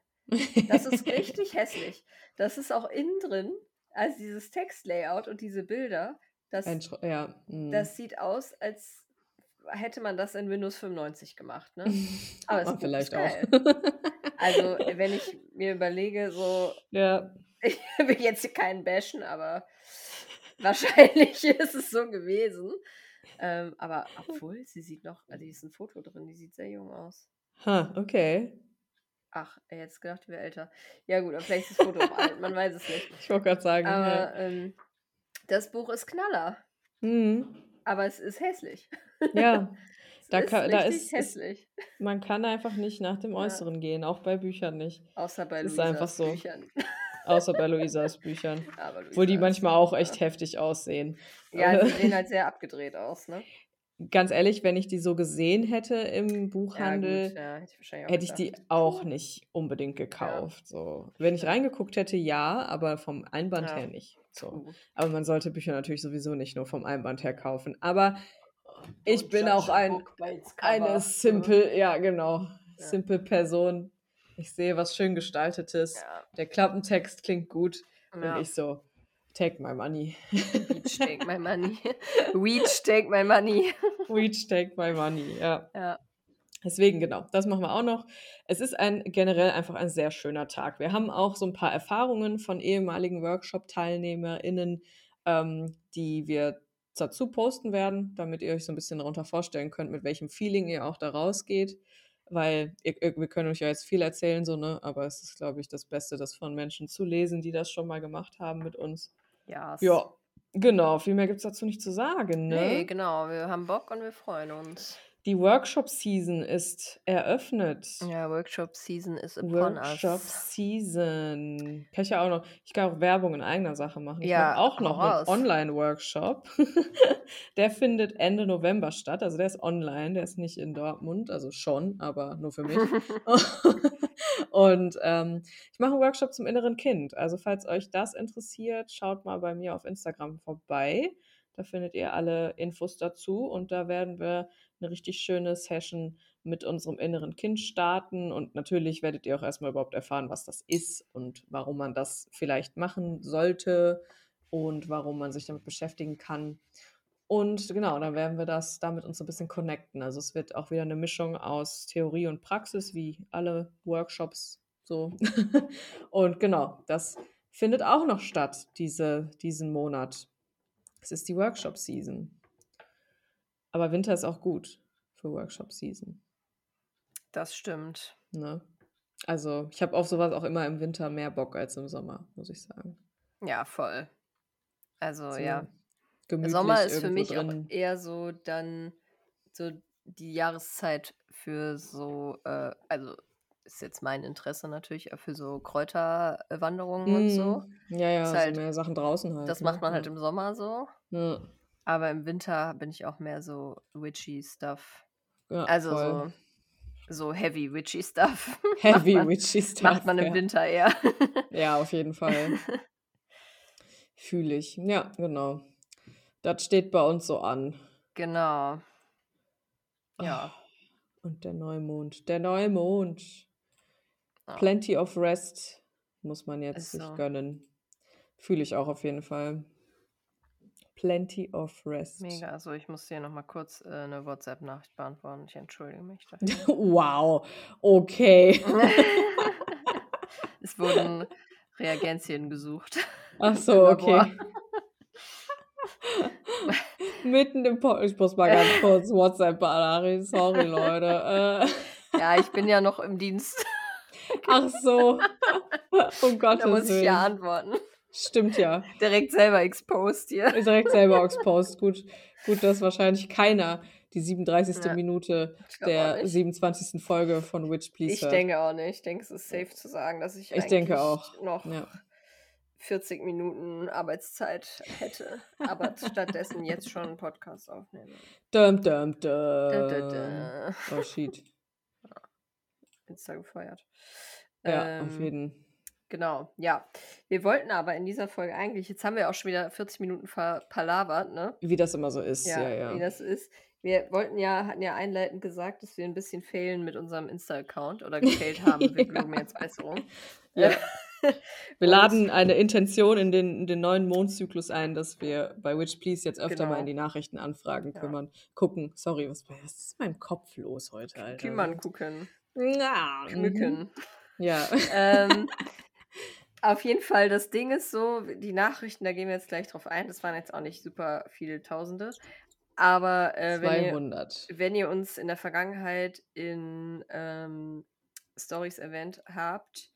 Das ist richtig hässlich. Das ist auch innen drin, also dieses Textlayout und diese Bilder, das, ja. mhm. das sieht aus, als hätte man das in Windows 95 gemacht. Ne? Aber Buch vielleicht ist auch. Also, wenn ich mir überlege, so, ja. ich will jetzt hier keinen bashen, aber wahrscheinlich ist es so gewesen. Ähm, aber obwohl, sie sieht noch, also hier ist ein Foto drin, die sieht sehr jung aus. Ha, okay. Ach, jetzt gedacht, wäre älter. Ja gut, aber vielleicht ist das Foto auch alt, man weiß es nicht. Ich wollte gerade sagen. Aber ja. ähm, das Buch ist Knaller, Mhm. aber es ist hässlich. ja, Da ist kann- da ist- ist- hässlich. man kann einfach nicht nach dem Ja. Äußeren gehen, auch bei Büchern nicht. Außer bei ist Luisas einfach so. Büchern. Außer bei Luisas Büchern. Aber Obwohl die Luisa manchmal ist- auch echt ja. heftig aussehen. Ja, sie sehen halt sehr abgedreht aus, ne? Ganz ehrlich, wenn ich die so gesehen hätte im Ja, Buchhandel, gut, ja, hätte ich hätte ich die auch nicht unbedingt gekauft. So. Wenn ich reingeguckt hätte, ja, aber vom Einband Ja. her nicht. So. Aber man sollte Bücher natürlich sowieso nicht nur vom Einband her kaufen. Aber ich Don't bin auch ein, eine simple, ja genau, Ja. simple Person. Ich sehe was schön gestaltetes. Ja, Der Klappentext klingt gut. ja. Und ich so, take my money. Weech, take my money. Weech, take my money. Reach, take my money. Ja. Ja. Deswegen, genau, das machen wir auch noch. Es ist ein generell einfach ein sehr schöner Tag. Wir haben auch so ein paar Erfahrungen von ehemaligen Workshop-TeilnehmerInnen, ähm, die wir dazu posten werden, damit ihr euch so ein bisschen darunter vorstellen könnt, mit welchem Feeling ihr auch da rausgeht. Weil ihr, wir können euch ja jetzt viel erzählen, so, ne? Aber es ist, glaube ich, das Beste, das von Menschen zu lesen, die das schon mal gemacht haben mit uns. Ja. Ja, genau. Viel mehr gibt es dazu nicht zu sagen, ne? Nee, genau. Wir haben Bock und wir freuen uns. Die Workshop-Season ist eröffnet. Ja, Workshop-Season ist upon Workshop-Season. Kann ich ja auch noch, ich kann auch Werbung in eigener Sache machen. Ich Ja, auch noch einen raus. Online-Workshop. der findet Ende November statt. Also der ist online, der ist nicht in Dortmund, also schon, aber nur für mich. Und ähm, ich mache einen Workshop zum inneren Kind. Also falls euch das interessiert, schaut mal bei mir auf Instagram vorbei. Da findet ihr alle Infos dazu und da werden wir eine richtig schöne Session mit unserem inneren Kind starten. Und natürlich werdet ihr auch erstmal überhaupt erfahren, was das ist und warum man das vielleicht machen sollte und warum man sich damit beschäftigen kann. Und genau, dann werden wir das damit uns so ein bisschen connecten. Also es wird auch wieder eine Mischung aus Theorie und Praxis, wie alle Workshops so. und genau, das findet auch noch statt, diese, diesen Monat. Es ist die Workshop-Season. Aber Winter ist auch gut für Workshop-Season. Das stimmt. Ne? Also ich habe auf sowas auch immer im Winter mehr Bock als im Sommer, muss ich sagen. Ja, voll. Also So ja. Sommer ist für mich drin. auch eher so dann so die Jahreszeit für so, äh, also ist jetzt mein Interesse natürlich, äh, für so Kräuterwanderungen und so. Mm, Ja, ja, Ist so halt- mehr Sachen draußen halt. Das ne? macht man halt im Sommer so. Ja, Aber im Winter bin ich auch mehr so witchy Stuff. ja, Also voll. so, so heavy witchy Stuff. Heavy man, witchy stuff. macht man im ja. Winter eher. Ja, auf jeden Fall. Fühle ich. Ja, genau. Das steht bei uns so an. genau. Ja. Und der Neumond. Der Neumond. Ja. Plenty of rest muss man jetzt Ist sich so. gönnen. Fühle ich auch auf jeden Fall. Plenty of rest. Mega. Also ich muss dir nochmal kurz äh, eine WhatsApp-Nachricht beantworten. Ich entschuldige mich dafür. Wow. Okay. es wurden Reagenzien gesucht. Ach so, okay. Mitten im Po Ich muss mal ganz kurz WhatsApp beantworten. Sorry, Leute. Äh, Ja, ich bin ja noch im Dienst. ach so. Um Da Gottes muss ich Willen. ja antworten. Stimmt ja. Direkt selber exposed hier. Direkt selber exposed. Gut, gut, dass wahrscheinlich keiner die 37. Ja, Minute der nicht. 27. Folge von Witch Please Ich hört. denke auch nicht. Ich denke, es ist safe zu sagen, dass ich, Ich denke eigentlich auch. noch Ja. 40 Minuten Arbeitszeit hätte. Aber stattdessen jetzt schon einen Podcast aufnehme. Dum, dum, dum. Da, da. Oh, shit. Insta gefeuert. Ja, auf Ähm, jeden Genau, ja. Wir wollten aber in dieser Folge eigentlich, jetzt haben wir auch schon wieder 40 Minuten verpalavert, ne? Wie das immer so ist. Ja, Ja, ja. wie das ist. Wir wollten ja, hatten ja einleitend gesagt, dass wir ein bisschen fehlen mit unserem Insta-Account oder gefehlt haben. Wir Ja. geloben jetzt Besserung. Ja. Wir laden eine Intention in den, in den neuen Mondzyklus ein, dass wir bei Witch Please jetzt öfter mal Genau. in die Nachrichtenanfragen Ja. kümmern, gucken. Sorry, was, was ist in meinem Kopf los heute, Alter? Kümmern, gucken, Ja, mhm. schmücken. Ja. ähm, auf jeden Fall, das Ding ist so, die Nachrichten, da gehen wir jetzt gleich drauf ein. Das waren jetzt auch nicht super viele Tausende. Aber äh, wenn, ihr, 200. wenn ihr uns in der Vergangenheit in ähm, Stories erwähnt habt,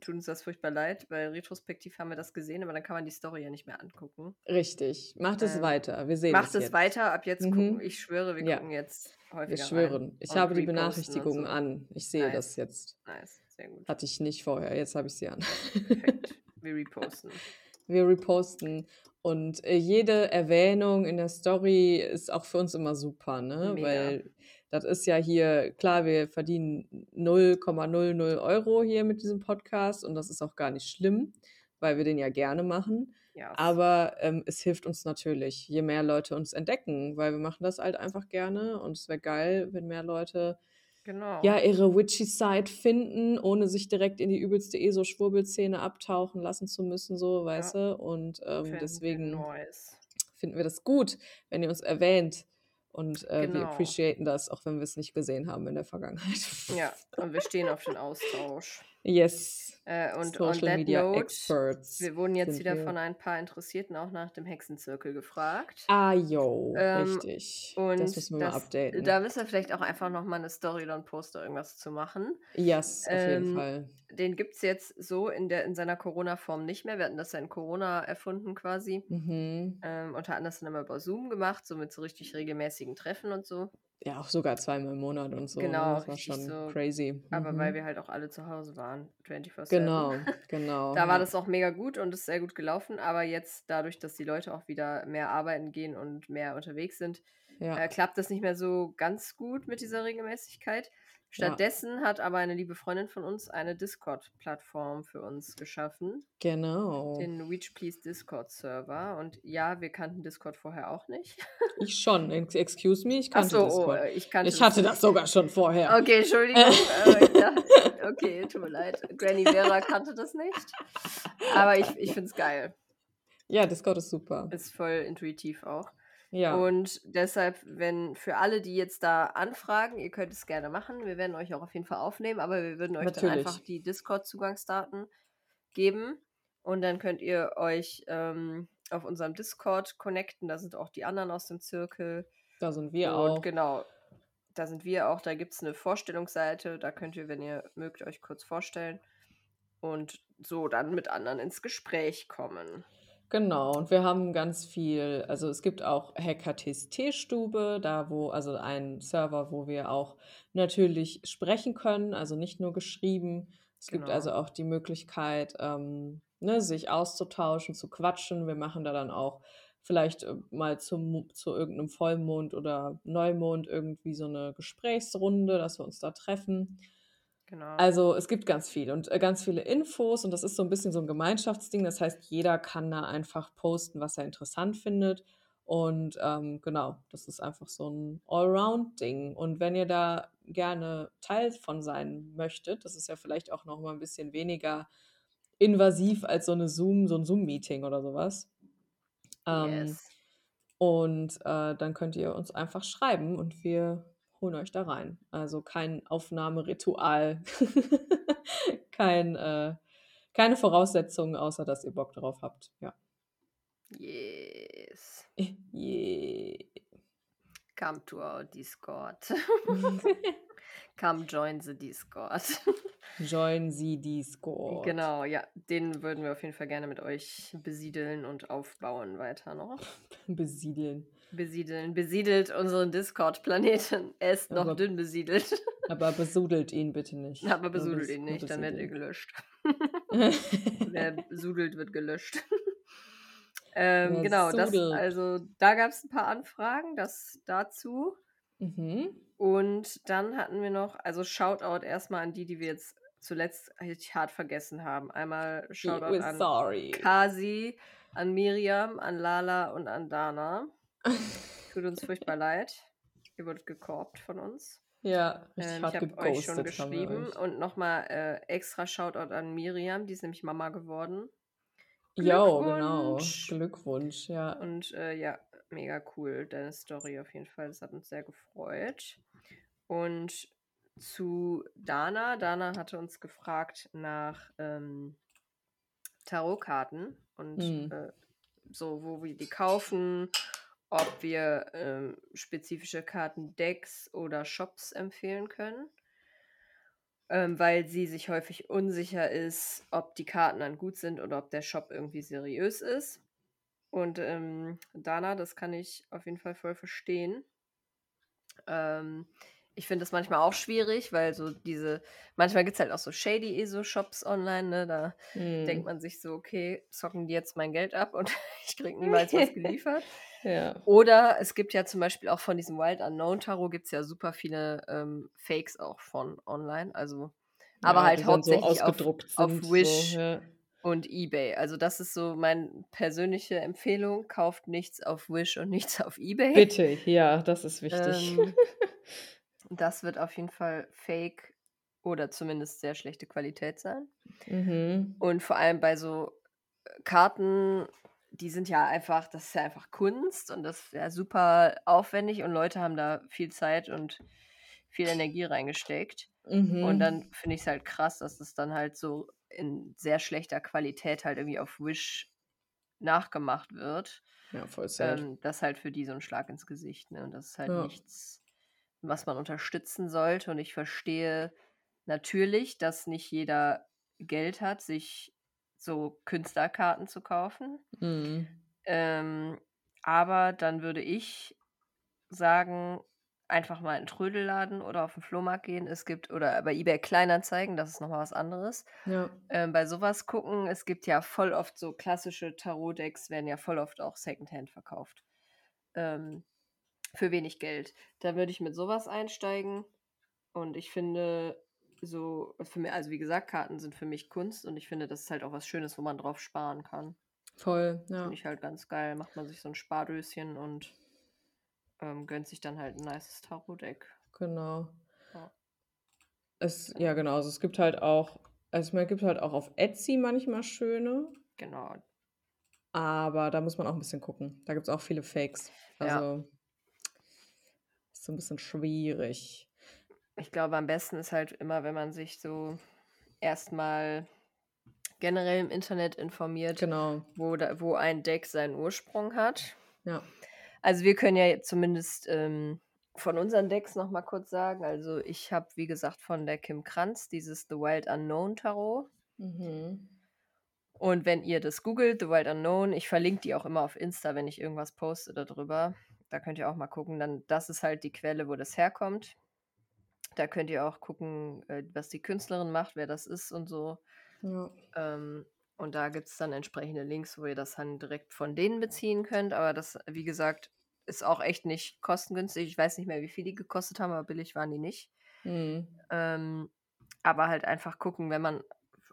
tut uns das furchtbar leid, weil retrospektiv haben wir das gesehen, aber dann kann man die Story ja nicht mehr angucken. Richtig. Macht es Ähm, weiter. Wir sehen Macht es es weiter, ab jetzt Mhm. gucken. Ich schwöre, wir Ja. gucken jetzt häufiger Wir rein schwören. Ich und habe die Benachrichtigungen so. an. Ich sehe Nice. das jetzt. Nice, sehr gut. Hatte ich nicht vorher. Jetzt habe ich sie an. Perfekt. Wir reposten. Wir reposten. Und äh, jede Erwähnung in der Story ist auch für uns immer super, ne? Mega. Weil das ist ja hier, klar, wir verdienen 0,00 Euro hier mit diesem Podcast und das ist auch gar nicht schlimm, weil wir den ja gerne machen. Ja, es- Aber ähm, es hilft uns natürlich, je mehr Leute uns entdecken, weil wir machen das halt einfach gerne und es wäre geil, wenn mehr Leute genau. ja ihre witchy Side finden, ohne sich direkt in die übelste ESO-Schwurbelszene abtauchen lassen zu müssen, so, weißt du? Und ähm, wir deswegen finden wir das gut, wenn ihr uns erwähnt Und äh, wir Genau. appreciaten das, auch wenn wir es nicht gesehen haben in der Vergangenheit. Ja, und wir stehen auf den Austausch. Yes. Äh, und on Social that Media note, Experts. wir wurden jetzt wieder wir. von ein paar Interessierten auch nach dem Hexenzirkel gefragt. Ah, yo, Ähm, richtig. Und das müssen wir mal das- updaten. da müssen wir vielleicht auch einfach nochmal eine Story oder einen Poster irgendwas zu machen. yes, auf jeden ähm, Fall. Den gibt es jetzt so in, der, in seiner Corona-Form nicht mehr. Wir hatten das ja in Corona erfunden quasi. Mhm. Ähm, und hatten das dann immer über Zoom gemacht, so mit so richtig regelmäßigen Treffen und so. Ja, auch sogar zweimal im Monat und so. ne? Genau, Das war schon so. crazy. Aber mhm. weil wir halt auch alle zu Hause waren, 24-7. Genau, genau. Da war das auch mega gut und ist sehr gut gelaufen. Aber jetzt, dadurch, dass die Leute auch wieder mehr arbeiten gehen und mehr unterwegs sind, Ja. äh, klappt das nicht mehr so ganz gut mit dieser Regelmäßigkeit. Stattdessen hat aber eine liebe Freundin von uns eine Discord-Plattform für uns geschaffen. Genau. Den Reach Please Discord-Server. Und ja, wir kannten Discord vorher auch nicht. Ich schon. Ex- Excuse me, ich kannte das. oh, Discord. äh, ich kannte ich hatte das sogar schon vorher. Okay, Entschuldigung. äh, dachte- okay, tut mir leid. Granny Vera kannte das nicht. Aber ich, ich finde es geil. Ja, Discord ist super. Ist voll intuitiv auch. Ja. Und deshalb, wenn für alle, die jetzt da anfragen, ihr könnt es gerne machen. Wir werden euch auch auf jeden Fall aufnehmen, aber wir würden euch dann Natürlich. einfach die Discord-Zugangsdaten geben. Und dann könnt ihr euch ähm, auf unserem Discord connecten. Da sind auch die anderen aus dem Zirkel. da sind wir und auch. genau, da sind wir auch. Da gibt es eine Vorstellungsseite. Da könnt ihr, wenn ihr mögt, euch kurz vorstellen. Und so dann mit anderen ins Gespräch kommen. Genau, und wir haben ganz viel, also es gibt auch Hackatis Teestube, da wo, also ein Server, wo wir auch natürlich sprechen können, also nicht nur geschrieben. Es gibt Genau. also auch die Möglichkeit, ähm, ne, sich auszutauschen, zu quatschen. Wir machen da dann auch vielleicht äh, mal zum, zu irgendeinem Vollmond oder Neumond irgendwie so eine Gesprächsrunde, dass wir uns da treffen. Genau. Also es gibt ganz viel und äh, ganz viele Infos und das ist so ein bisschen so ein Gemeinschaftsding. Das heißt, jeder kann da einfach posten, was er interessant findet. Und ähm, genau, das ist einfach so ein Allround-Ding. Und wenn ihr da gerne Teil von sein möchtet, das ist ja vielleicht auch noch mal ein bisschen weniger invasiv als so eine Zoom, so ein Zoom-Meeting oder sowas. Ähm, yes. und äh, dann könnt ihr uns einfach schreiben und wir holen euch da rein. Also kein Aufnahmeritual, kein, äh, keine Voraussetzungen, außer dass ihr Bock drauf habt. Ja. Yes. Yeah. Come to our Discord. Come join the Discord. Join Sie Discord. Genau, ja. Den würden wir auf jeden Fall gerne mit euch besiedeln und aufbauen weiter noch. Besiedeln. Besiedeln. Besiedelt unseren Discord-Planeten. Er ist noch Aber- dünn besiedelt. Aber besudelt ihn bitte nicht. Aber besudelt bes- ihn nicht, dann werdet ihr besiedeln. gelöscht. Wer besudelt, wird gelöscht. ähm, genau, das, also da gab es ein paar Anfragen, das dazu. mhm. Und dann hatten wir noch, also Shoutout erstmal an die, die wir jetzt zuletzt hart vergessen haben. Einmal Shoutout an sorry. Kasi, an Miriam, an Lala und an Dana. Tut uns furchtbar leid. Ihr wurdet gekorbt von uns. ja, Ähm, ich habe euch schon geschrieben. euch. Und nochmal äh, extra Shoutout an Miriam, die ist nämlich Mama geworden. Jo, genau. Glückwunsch. Glückwunsch, ja. Und äh, ja, mega cool, deine Story auf jeden Fall. Das hat uns sehr gefreut. Und zu Dana. Dana hatte uns gefragt nach ähm, Tarotkarten und Mhm. äh, so, wo wir die kaufen, ob wir ähm, spezifische Kartendecks oder Shops empfehlen können. Ähm, weil sie sich häufig unsicher ist, ob die Karten dann gut sind oder ob der Shop irgendwie seriös ist. Und ähm, Dana, das kann ich auf jeden Fall voll verstehen. Ähm, ich finde das manchmal auch schwierig, weil so diese, manchmal gibt es halt auch so shady ESO-Shops online, ne? Da Hm. denkt man sich so, okay, zocken die jetzt mein Geld ab und ich kriege niemals was geliefert. Ja. Oder es gibt ja zum Beispiel auch von diesem Wild Unknown Tarot gibt es ja super viele ähm, Fakes auch von online. Also, aber Ja, halt die dann so hauptsächlich auf, ausgedruckt auf sind, Wish So, ja. und eBay. Also das ist so meine persönliche Empfehlung. Kauft nichts auf Wish und nichts auf eBay. Bitte, ja, das ist wichtig. Ähm, das wird auf jeden Fall fake oder zumindest sehr schlechte Qualität sein. mhm. Und vor allem bei so äh, Karten, die sind ja einfach, das ist ja einfach Kunst und das ist ja super aufwendig und Leute haben da viel Zeit und viel Energie reingesteckt. Mhm. Und dann finde ich es halt krass, dass das dann halt so in sehr schlechter Qualität halt irgendwie auf Wish nachgemacht wird. Ja, voll sad. Ähm, das ist halt für die so ein Schlag ins Gesicht. Ne? Und das ist halt ja. nichts, was man unterstützen sollte. Und ich verstehe natürlich, dass nicht jeder Geld hat, sich so Künstlerkarten zu kaufen. Mhm. Ähm, aber dann würde ich sagen, einfach mal in den Trödelladen oder auf den Flohmarkt gehen. Es gibt, oder bei eBay Kleinanzeigen, das ist nochmal was anderes. Ja. Ähm, bei sowas gucken, es gibt ja voll oft so klassische Tarot-Decks, werden ja voll oft auch Secondhand verkauft. Ähm, für wenig Geld. Da würde ich mit sowas einsteigen. Und ich finde, so, für mich, also wie gesagt, Karten sind für mich Kunst und ich finde, das ist halt auch was Schönes, wo man drauf sparen kann. Voll, ja. Finde ich halt ganz geil. Macht man sich so ein Spardöschen und ähm, gönnt sich dann halt ein nices Tarot-Deck. Genau. Ja. Es, ja, genau. Also es gibt halt auch, also es gibt halt auch auf Etsy manchmal schöne. Genau. Aber da muss man auch ein bisschen gucken. Da gibt es auch viele Fakes. Also ja. ist so ein bisschen schwierig. Ich glaube, am besten ist halt immer, wenn man sich so erstmal generell im Internet informiert, genau. wo, da, wo ein Deck seinen Ursprung hat. Ja. Also wir können ja zumindest ähm, von unseren Decks noch mal kurz sagen. Also ich habe, wie gesagt, von der Kim Kranz dieses The Wild Unknown Tarot. Mhm. Und wenn ihr das googelt, The Wild Unknown, ich verlinke die auch immer auf Insta, wenn ich irgendwas poste darüber. Da könnt ihr auch mal gucken. Dann, das ist halt die Quelle, wo das herkommt. Da könnt ihr auch gucken, äh, was die Künstlerin macht, wer das ist und so. Ja. Ähm, und da gibt es dann entsprechende Links, wo ihr das dann direkt von denen beziehen könnt. Aber das, wie gesagt, ist auch echt nicht kostengünstig. Ich weiß nicht mehr, wie viel die gekostet haben, aber billig waren die nicht. Mhm. Ähm, aber halt einfach gucken, wenn man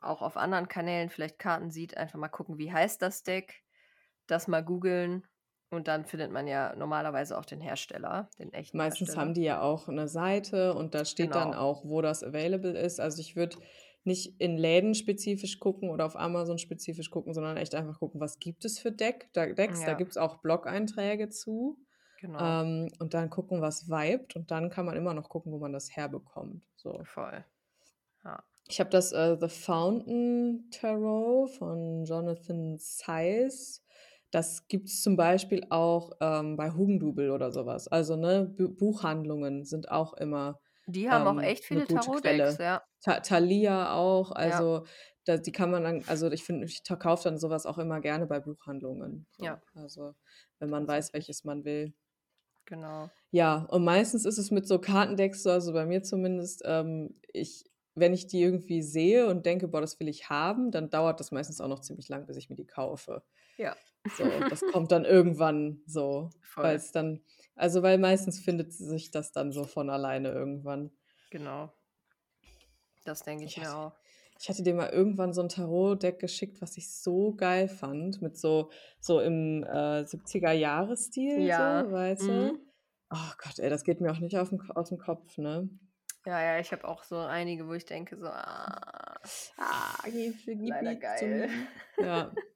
auch auf anderen Kanälen vielleicht Karten sieht, einfach mal gucken, wie heißt das Deck, das mal googeln und dann findet man ja normalerweise auch den Hersteller, den echten Meistens Hersteller. haben die ja auch eine Seite und da steht genau. dann auch, wo das available ist. Also ich würde nicht in Läden spezifisch gucken oder auf Amazon spezifisch gucken, sondern echt einfach gucken, was gibt es für Deck, da, Decks. Ja. Da gibt es auch Blog-Einträge zu. Genau. Ähm, und dann gucken, was vibet. Und dann kann man immer noch gucken, wo man das herbekommt. So. Voll. Ja. Ich habe das äh, The Fountain Tarot von Jonathan Size. Das gibt es zum Beispiel auch ähm, bei Hugendubel oder sowas. Also ne, B Buchhandlungen sind auch immer die haben ähm, auch echt viele Tarot-Decks, ja. Ta Thalia auch, also ja. da, die kann man dann, also ich finde, ich kaufe dann sowas auch immer gerne bei Buchhandlungen. So. Ja. Also wenn man weiß, welches man will. Genau. Ja, und meistens ist es mit so Kartendecks so, also bei mir zumindest, ähm, ich, wenn ich die irgendwie sehe und denke, boah, das will ich haben, dann dauert das meistens auch noch ziemlich lang, bis ich mir die kaufe. Ja. So, das kommt dann irgendwann so, weil es dann, also weil meistens findet sich das dann so von alleine irgendwann. Genau. Das denke ich, ich mir auch. Ich hatte dir mal irgendwann so ein Tarot-Deck geschickt, was ich so geil fand, mit so, so im äh, 70er-Jahres-Stil, ja. so, weißt du? Mhm. Oh Gott, ey, das geht mir auch nicht auf den, aus dem Kopf, ne? Ja, ja, ich habe auch so einige, wo ich denke, so, ah, ah gib, gib, leider geil. Ja.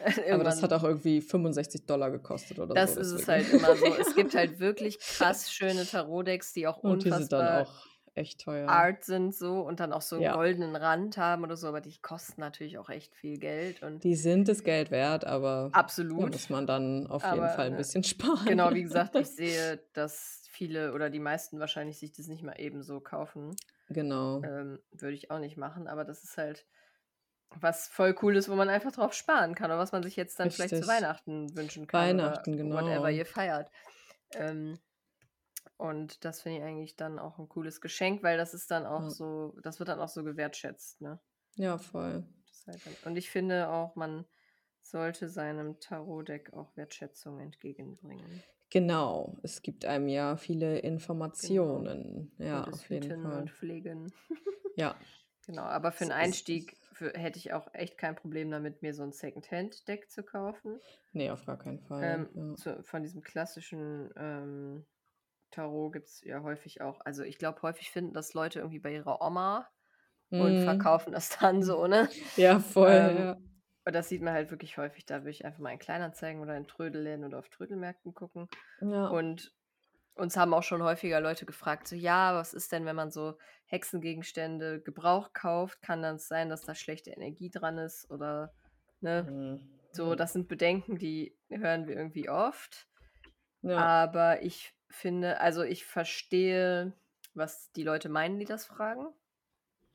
Aber das hat auch irgendwie 65 Dollar gekostet oder das so. Das ist es halt immer so. Es gibt halt wirklich krass schöne Tarot-Decks, die auch und unfassbar die sind dann auch echt teuer. Art sind so und dann auch so einen ja. goldenen Rand haben oder so, aber die kosten natürlich auch echt viel Geld. Und die sind das Geld wert, aber absolut. Da muss man dann auf aber, jeden Fall ein bisschen sparen. Genau, wie gesagt, ich sehe, dass viele oder die meisten wahrscheinlich sich das nicht mal eben so kaufen. Genau. Ähm, Würde ich auch nicht machen, aber das ist halt was voll cool ist, wo man einfach drauf sparen kann oder was man sich jetzt dann Richtig. vielleicht zu Weihnachten wünschen kann. Weihnachten, genau. Whatever ihr feiert. Ähm, und das finde ich eigentlich dann auch ein cooles Geschenk, weil das ist dann auch ja. so, das wird dann auch so gewertschätzt, ne? Ja, voll. Halt und ich finde auch, man sollte seinem Tarot-Deck auch Wertschätzung entgegenbringen. Genau, es gibt einem ja viele genau. Informationen. Genau. Ja, auf jeden Fall. Und pflegen. ja. Genau, aber für einen Einstieg für, hätte ich auch echt kein Problem damit, mir so ein Second-Hand-Deck zu kaufen. Nee, auf gar keinen Fall. Ähm, ja. zu, von diesem klassischen ähm, Tarot gibt es ja häufig auch, also ich glaube, häufig finden das Leute irgendwie bei ihrer Oma mm. und mhm. verkaufen das dann so, ne? Ja, voll. Ähm, ja. Und das sieht man halt wirklich häufig. Da würde ich einfach mal in Kleinanzeigen oder in Trödelläden oder auf Trödelmärkten gucken. Ja. Und uns haben auch schon häufiger Leute gefragt, so ja, was ist denn, wenn man so Hexengegenstände Gebrauch kauft? Kann dann sein, dass da schlechte Energie dran ist oder ne? Mhm. So, das sind Bedenken, die hören wir irgendwie oft. Ja. Aber ich finde, also ich verstehe, was die Leute meinen, die das fragen.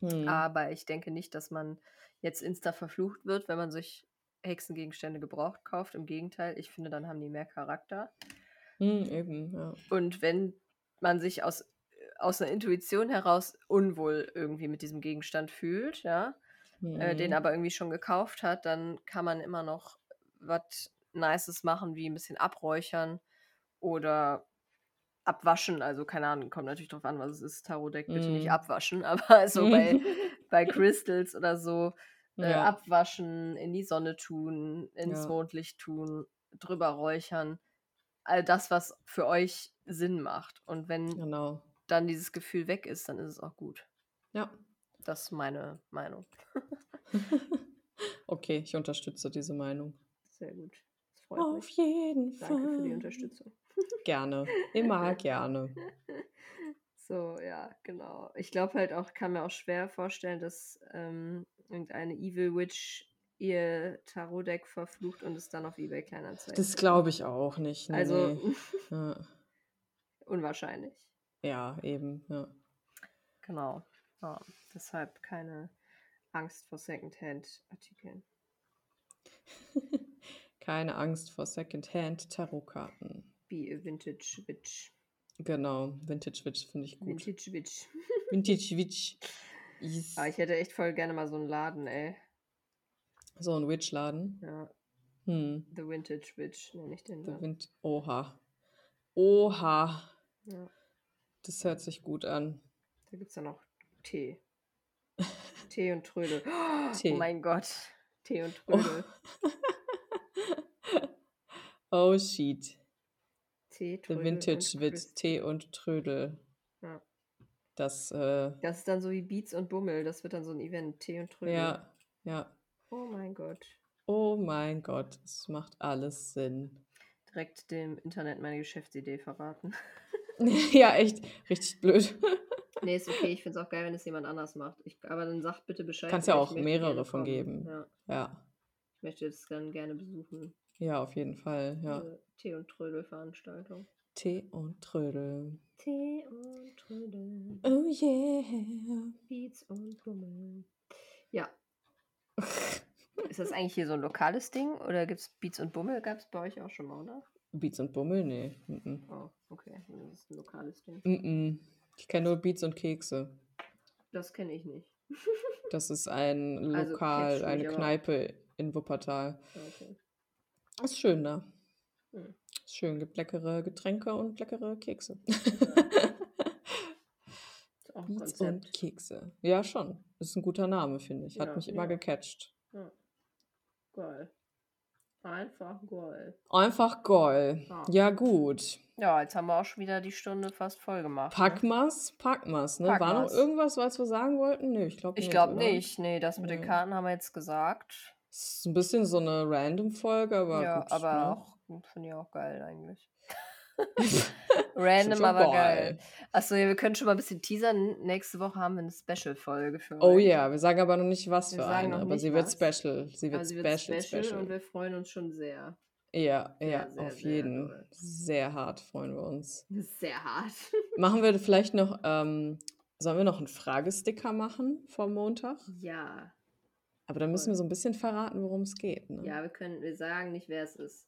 Mhm. Aber ich denke nicht, dass man jetzt insta verflucht wird, wenn man sich Hexengegenstände gebraucht kauft. Im Gegenteil, ich finde, dann haben die mehr Charakter. Mhm, eben, ja. Und wenn man sich aus, aus einer Intuition heraus unwohl irgendwie mit diesem Gegenstand fühlt, ja, äh, den Mhm. aber irgendwie schon gekauft hat, dann kann man immer noch was Nices machen, wie ein bisschen abräuchern oder abwaschen. Also keine Ahnung, kommt natürlich drauf an, was es ist. Tarot-Deck bitte nicht Mhm. abwaschen, aber so bei, bei Crystals oder so äh, Ja. abwaschen, in die Sonne tun, ins Ja. Mondlicht tun, drüber räuchern. All das, was für euch Sinn macht. Und wenn Genau. dann dieses Gefühl weg ist, dann ist es auch gut. Ja. Das ist meine Meinung. Okay, ich unterstütze diese Meinung. Sehr gut. Das freut Auf mich. jeden Fall. Danke für die Unterstützung. Gerne. Immer gerne. So, ja, genau. Ich glaube halt auch, kann mir auch schwer vorstellen, dass ähm, irgendeine Evil Witch ihr Tarot-Deck verflucht und es dann auf Ebay Kleinanzeigen. Das glaube ich auch nicht. Nee, Also nee. Ja. unwahrscheinlich. ja, eben. Ja. Genau. Ja, deshalb keine Angst vor Secondhand-Artikeln. Keine Angst vor Secondhand-Tarotkarten. Be a Vintage Witch. Genau, Vintage Witch finde ich gut. Vintage Witch. Vintage Witch. Is Aber ich hätte echt voll gerne mal so einen Laden, ey. So ein Witch-Laden. Ja, Hm. The Vintage Witch nenne ich den dann. Wind. Oha. Oha. Ja, Das hört sich gut an. da gibt es dann auch Tee. Tee und Trödel. Tee. Oh mein Gott. Tee und Oh. Trödel. Oh shit. Tee, The Trödel Vintage und Witch. Tee und Trödel. Ja. Das, äh, Das ist dann so wie Beats und Bummel. Das wird dann so ein Event. Tee und Trödel. ja, ja. Oh mein Gott. Oh mein Gott, es macht alles Sinn. Direkt dem Internet meine Geschäftsidee verraten. ja, echt richtig blöd. Nee, ist okay. Ich finde es auch geil, wenn es jemand anders macht. Ich, aber dann sagt bitte Bescheid. Kannst ja auch mehrere von geben. Ja, Ja, ich möchte das dann gerne besuchen. ja, auf jeden Fall. Ja. Diese Tee- und Trödel-Veranstaltung. Tee und Trödel. Tee und Trödel. Oh yeah. Beats und Bummel. Ja. Ist das eigentlich hier so ein lokales Ding? Oder gibt es Beats und Bummel? Gab es bei euch auch schon mal, oder? Beats und Bummel? Nee. Mm Oh, okay. Das ist ein lokales Ding. -mm. Mm ich kenne nur Beats und Kekse. Das kenne ich nicht. Das ist ein Also, Lokal, du eine aber auch. Kneipe in Wuppertal. Okay. Ist schön da. Hm. Ist schön, gibt leckere Getränke und leckere Kekse. Ein Beats und Kekse. Ja, schon. Ist ein guter Name, finde ich. Hat Ja, mich immer ja. gecatcht. Ja. Geil. Einfach geil. Einfach geil. Ja. Ja, gut. Ja, jetzt haben wir auch schon wieder die Stunde fast voll gemacht. Pack ne? mal's, pack mal's, ne? War noch Packmas. irgendwas, was wir sagen wollten? Nee, ich glaube Ich nicht. glaube oder? nicht. Nee, das mit den Nee. Karten haben wir jetzt gesagt. Es ist ein bisschen so eine Random-Folge, aber ja, gut. aber ne? auch, finde ich auch geil eigentlich. Random, aber geil. Achso, ja, wir können schon mal ein bisschen teasern. Nächste Woche haben wir eine Special-Folge für Oh euch. ja, wir sagen aber noch nicht, was Wir für eine, aber sie wird was. special. Sie wird sie special, wird special, special. und wir freuen uns schon sehr. ja, sehr, ja, sehr, auf sehr jeden. doll. Sehr hart freuen wir uns. Sehr hart. Machen wir vielleicht noch, ähm, sollen wir noch einen Fragesticker machen vom Montag? Ja, Aber dann müssen wir so ein bisschen verraten, worum es geht. Ne? ja, wir können, wir sagen nicht, wer es ist.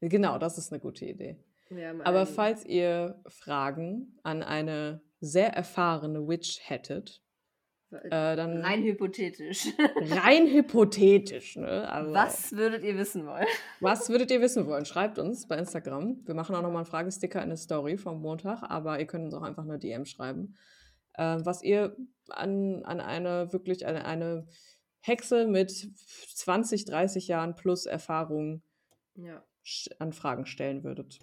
Genau, das ist eine gute Idee. Haben Aber falls ihr Fragen an eine sehr erfahrene Witch hättet, äh, dann rein hypothetisch. rein hypothetisch, ne? Also, Was würdet ihr wissen wollen? was würdet ihr wissen wollen? Schreibt uns bei Instagram. Wir machen auch nochmal einen Fragesticker in der Story vom Montag, aber ihr könnt uns auch einfach eine DM schreiben. Äh, was ihr an, an eine wirklich eine, eine Hexe mit 20, 30 Jahren plus Erfahrung Ja, an Fragen stellen würdet.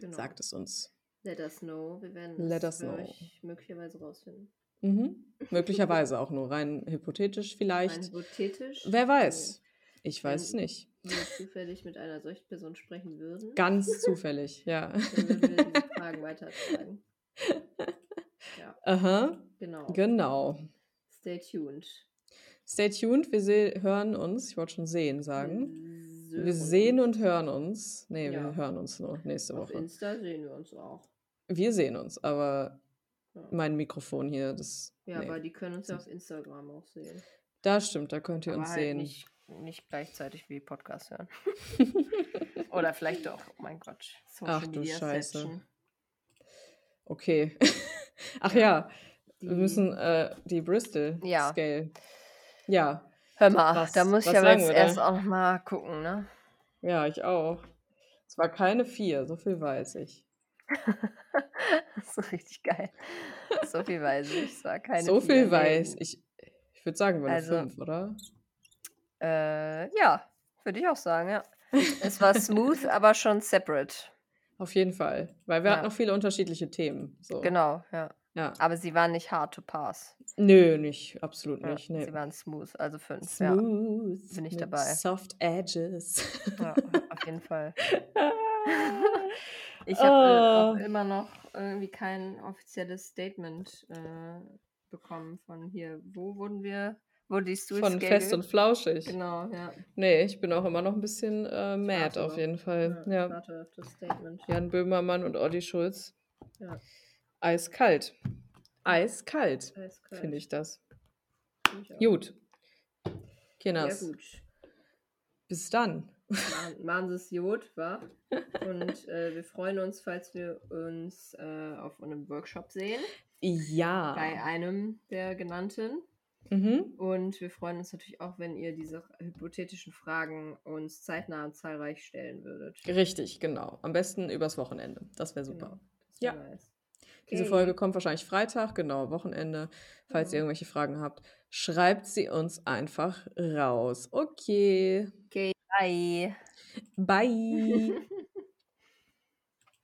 Genau. sagt es uns. Let us know. Wir werden Let euch möglicherweise rausfinden. Mhm. Möglicherweise auch nur rein hypothetisch Rein vielleicht. hypothetisch. Wer weiß? Ich weiß es Wenn nicht. wir zufällig mit einer solchen Person sprechen würden, Ganz zufällig, ja. dann würden wir diese Fragen weitertragen. Ja, Aha, genau. genau. Stay tuned. Stay tuned, wir hören uns. Ich wollte schon sehen sagen. Wir Wir sehen und hören uns. Nee, wir Ja. hören uns nur nächste Auf Woche. Insta sehen wir uns auch. Wir sehen uns, aber Ja, mein Mikrofon hier, das. ja nee. aber die können uns ja auf Instagram auch sehen. Da stimmt, da könnt ihr aber uns halt sehen. Nicht, nicht gleichzeitig wie Podcast hören. Oder vielleicht doch. Oh mein Gott. Social Ach du Media Scheiße. Section. Okay. Ach Ja. ja, wir müssen äh, die Bristol Ja. Scale. Ja, Hör mal, Was- da muss ich aber jetzt erst auch noch mal gucken, ne? ja, ich auch. Es war keine vier, so viel weiß ich. so richtig geil. So viel weiß ich. Es war keine so vier. viel weiß ich. Ich würde sagen, wir eine Also- fünf, oder? Äh, ja, würde ich auch sagen, ja. Es war smooth, aber schon separate. Auf jeden Fall. Weil wir Ja. hatten noch viele unterschiedliche Themen. So. Genau, ja. Ja. Aber sie waren nicht hard to pass. Nö, nicht. Absolut Ja, nicht. Nee. Sie waren smooth, also fünf. Ja. Smooth. Bin ich dabei. Soft Edges. ja, auf jeden Fall. Ich habe äh, Oh. immer noch irgendwie kein offizielles Statement äh, bekommen von hier. Wo wurden wir? Wo die Von fest und flauschig. Genau, ja. Nee, ich bin auch immer noch ein bisschen äh, mad auf jeden Fall. ja. Ja. Warte auf das Statement. Jan Böhmermann und Olli Schulz. Ja. Eiskalt. Eiskalt, Eiskalt. finde ich das. Ich. Gut. Ja, Kinders, gut. bis dann. Machen, machen Sie es Jod, wa? Und äh, wir freuen uns, falls wir uns äh, auf einem Workshop sehen. Ja. Bei einem der genannten. Mhm. Und wir freuen uns natürlich auch, wenn ihr diese hypothetischen Fragen uns zeitnah und zahlreich stellen würdet. Richtig, genau. Am besten übers Wochenende. Das wäre super. Genau. Das wär Ja. nice. Diese. Folge kommt wahrscheinlich Freitag, genau, Wochenende. Falls ihr Mhm. irgendwelche Fragen habt, schreibt sie uns einfach raus. Okay. Okay, bye. Bye.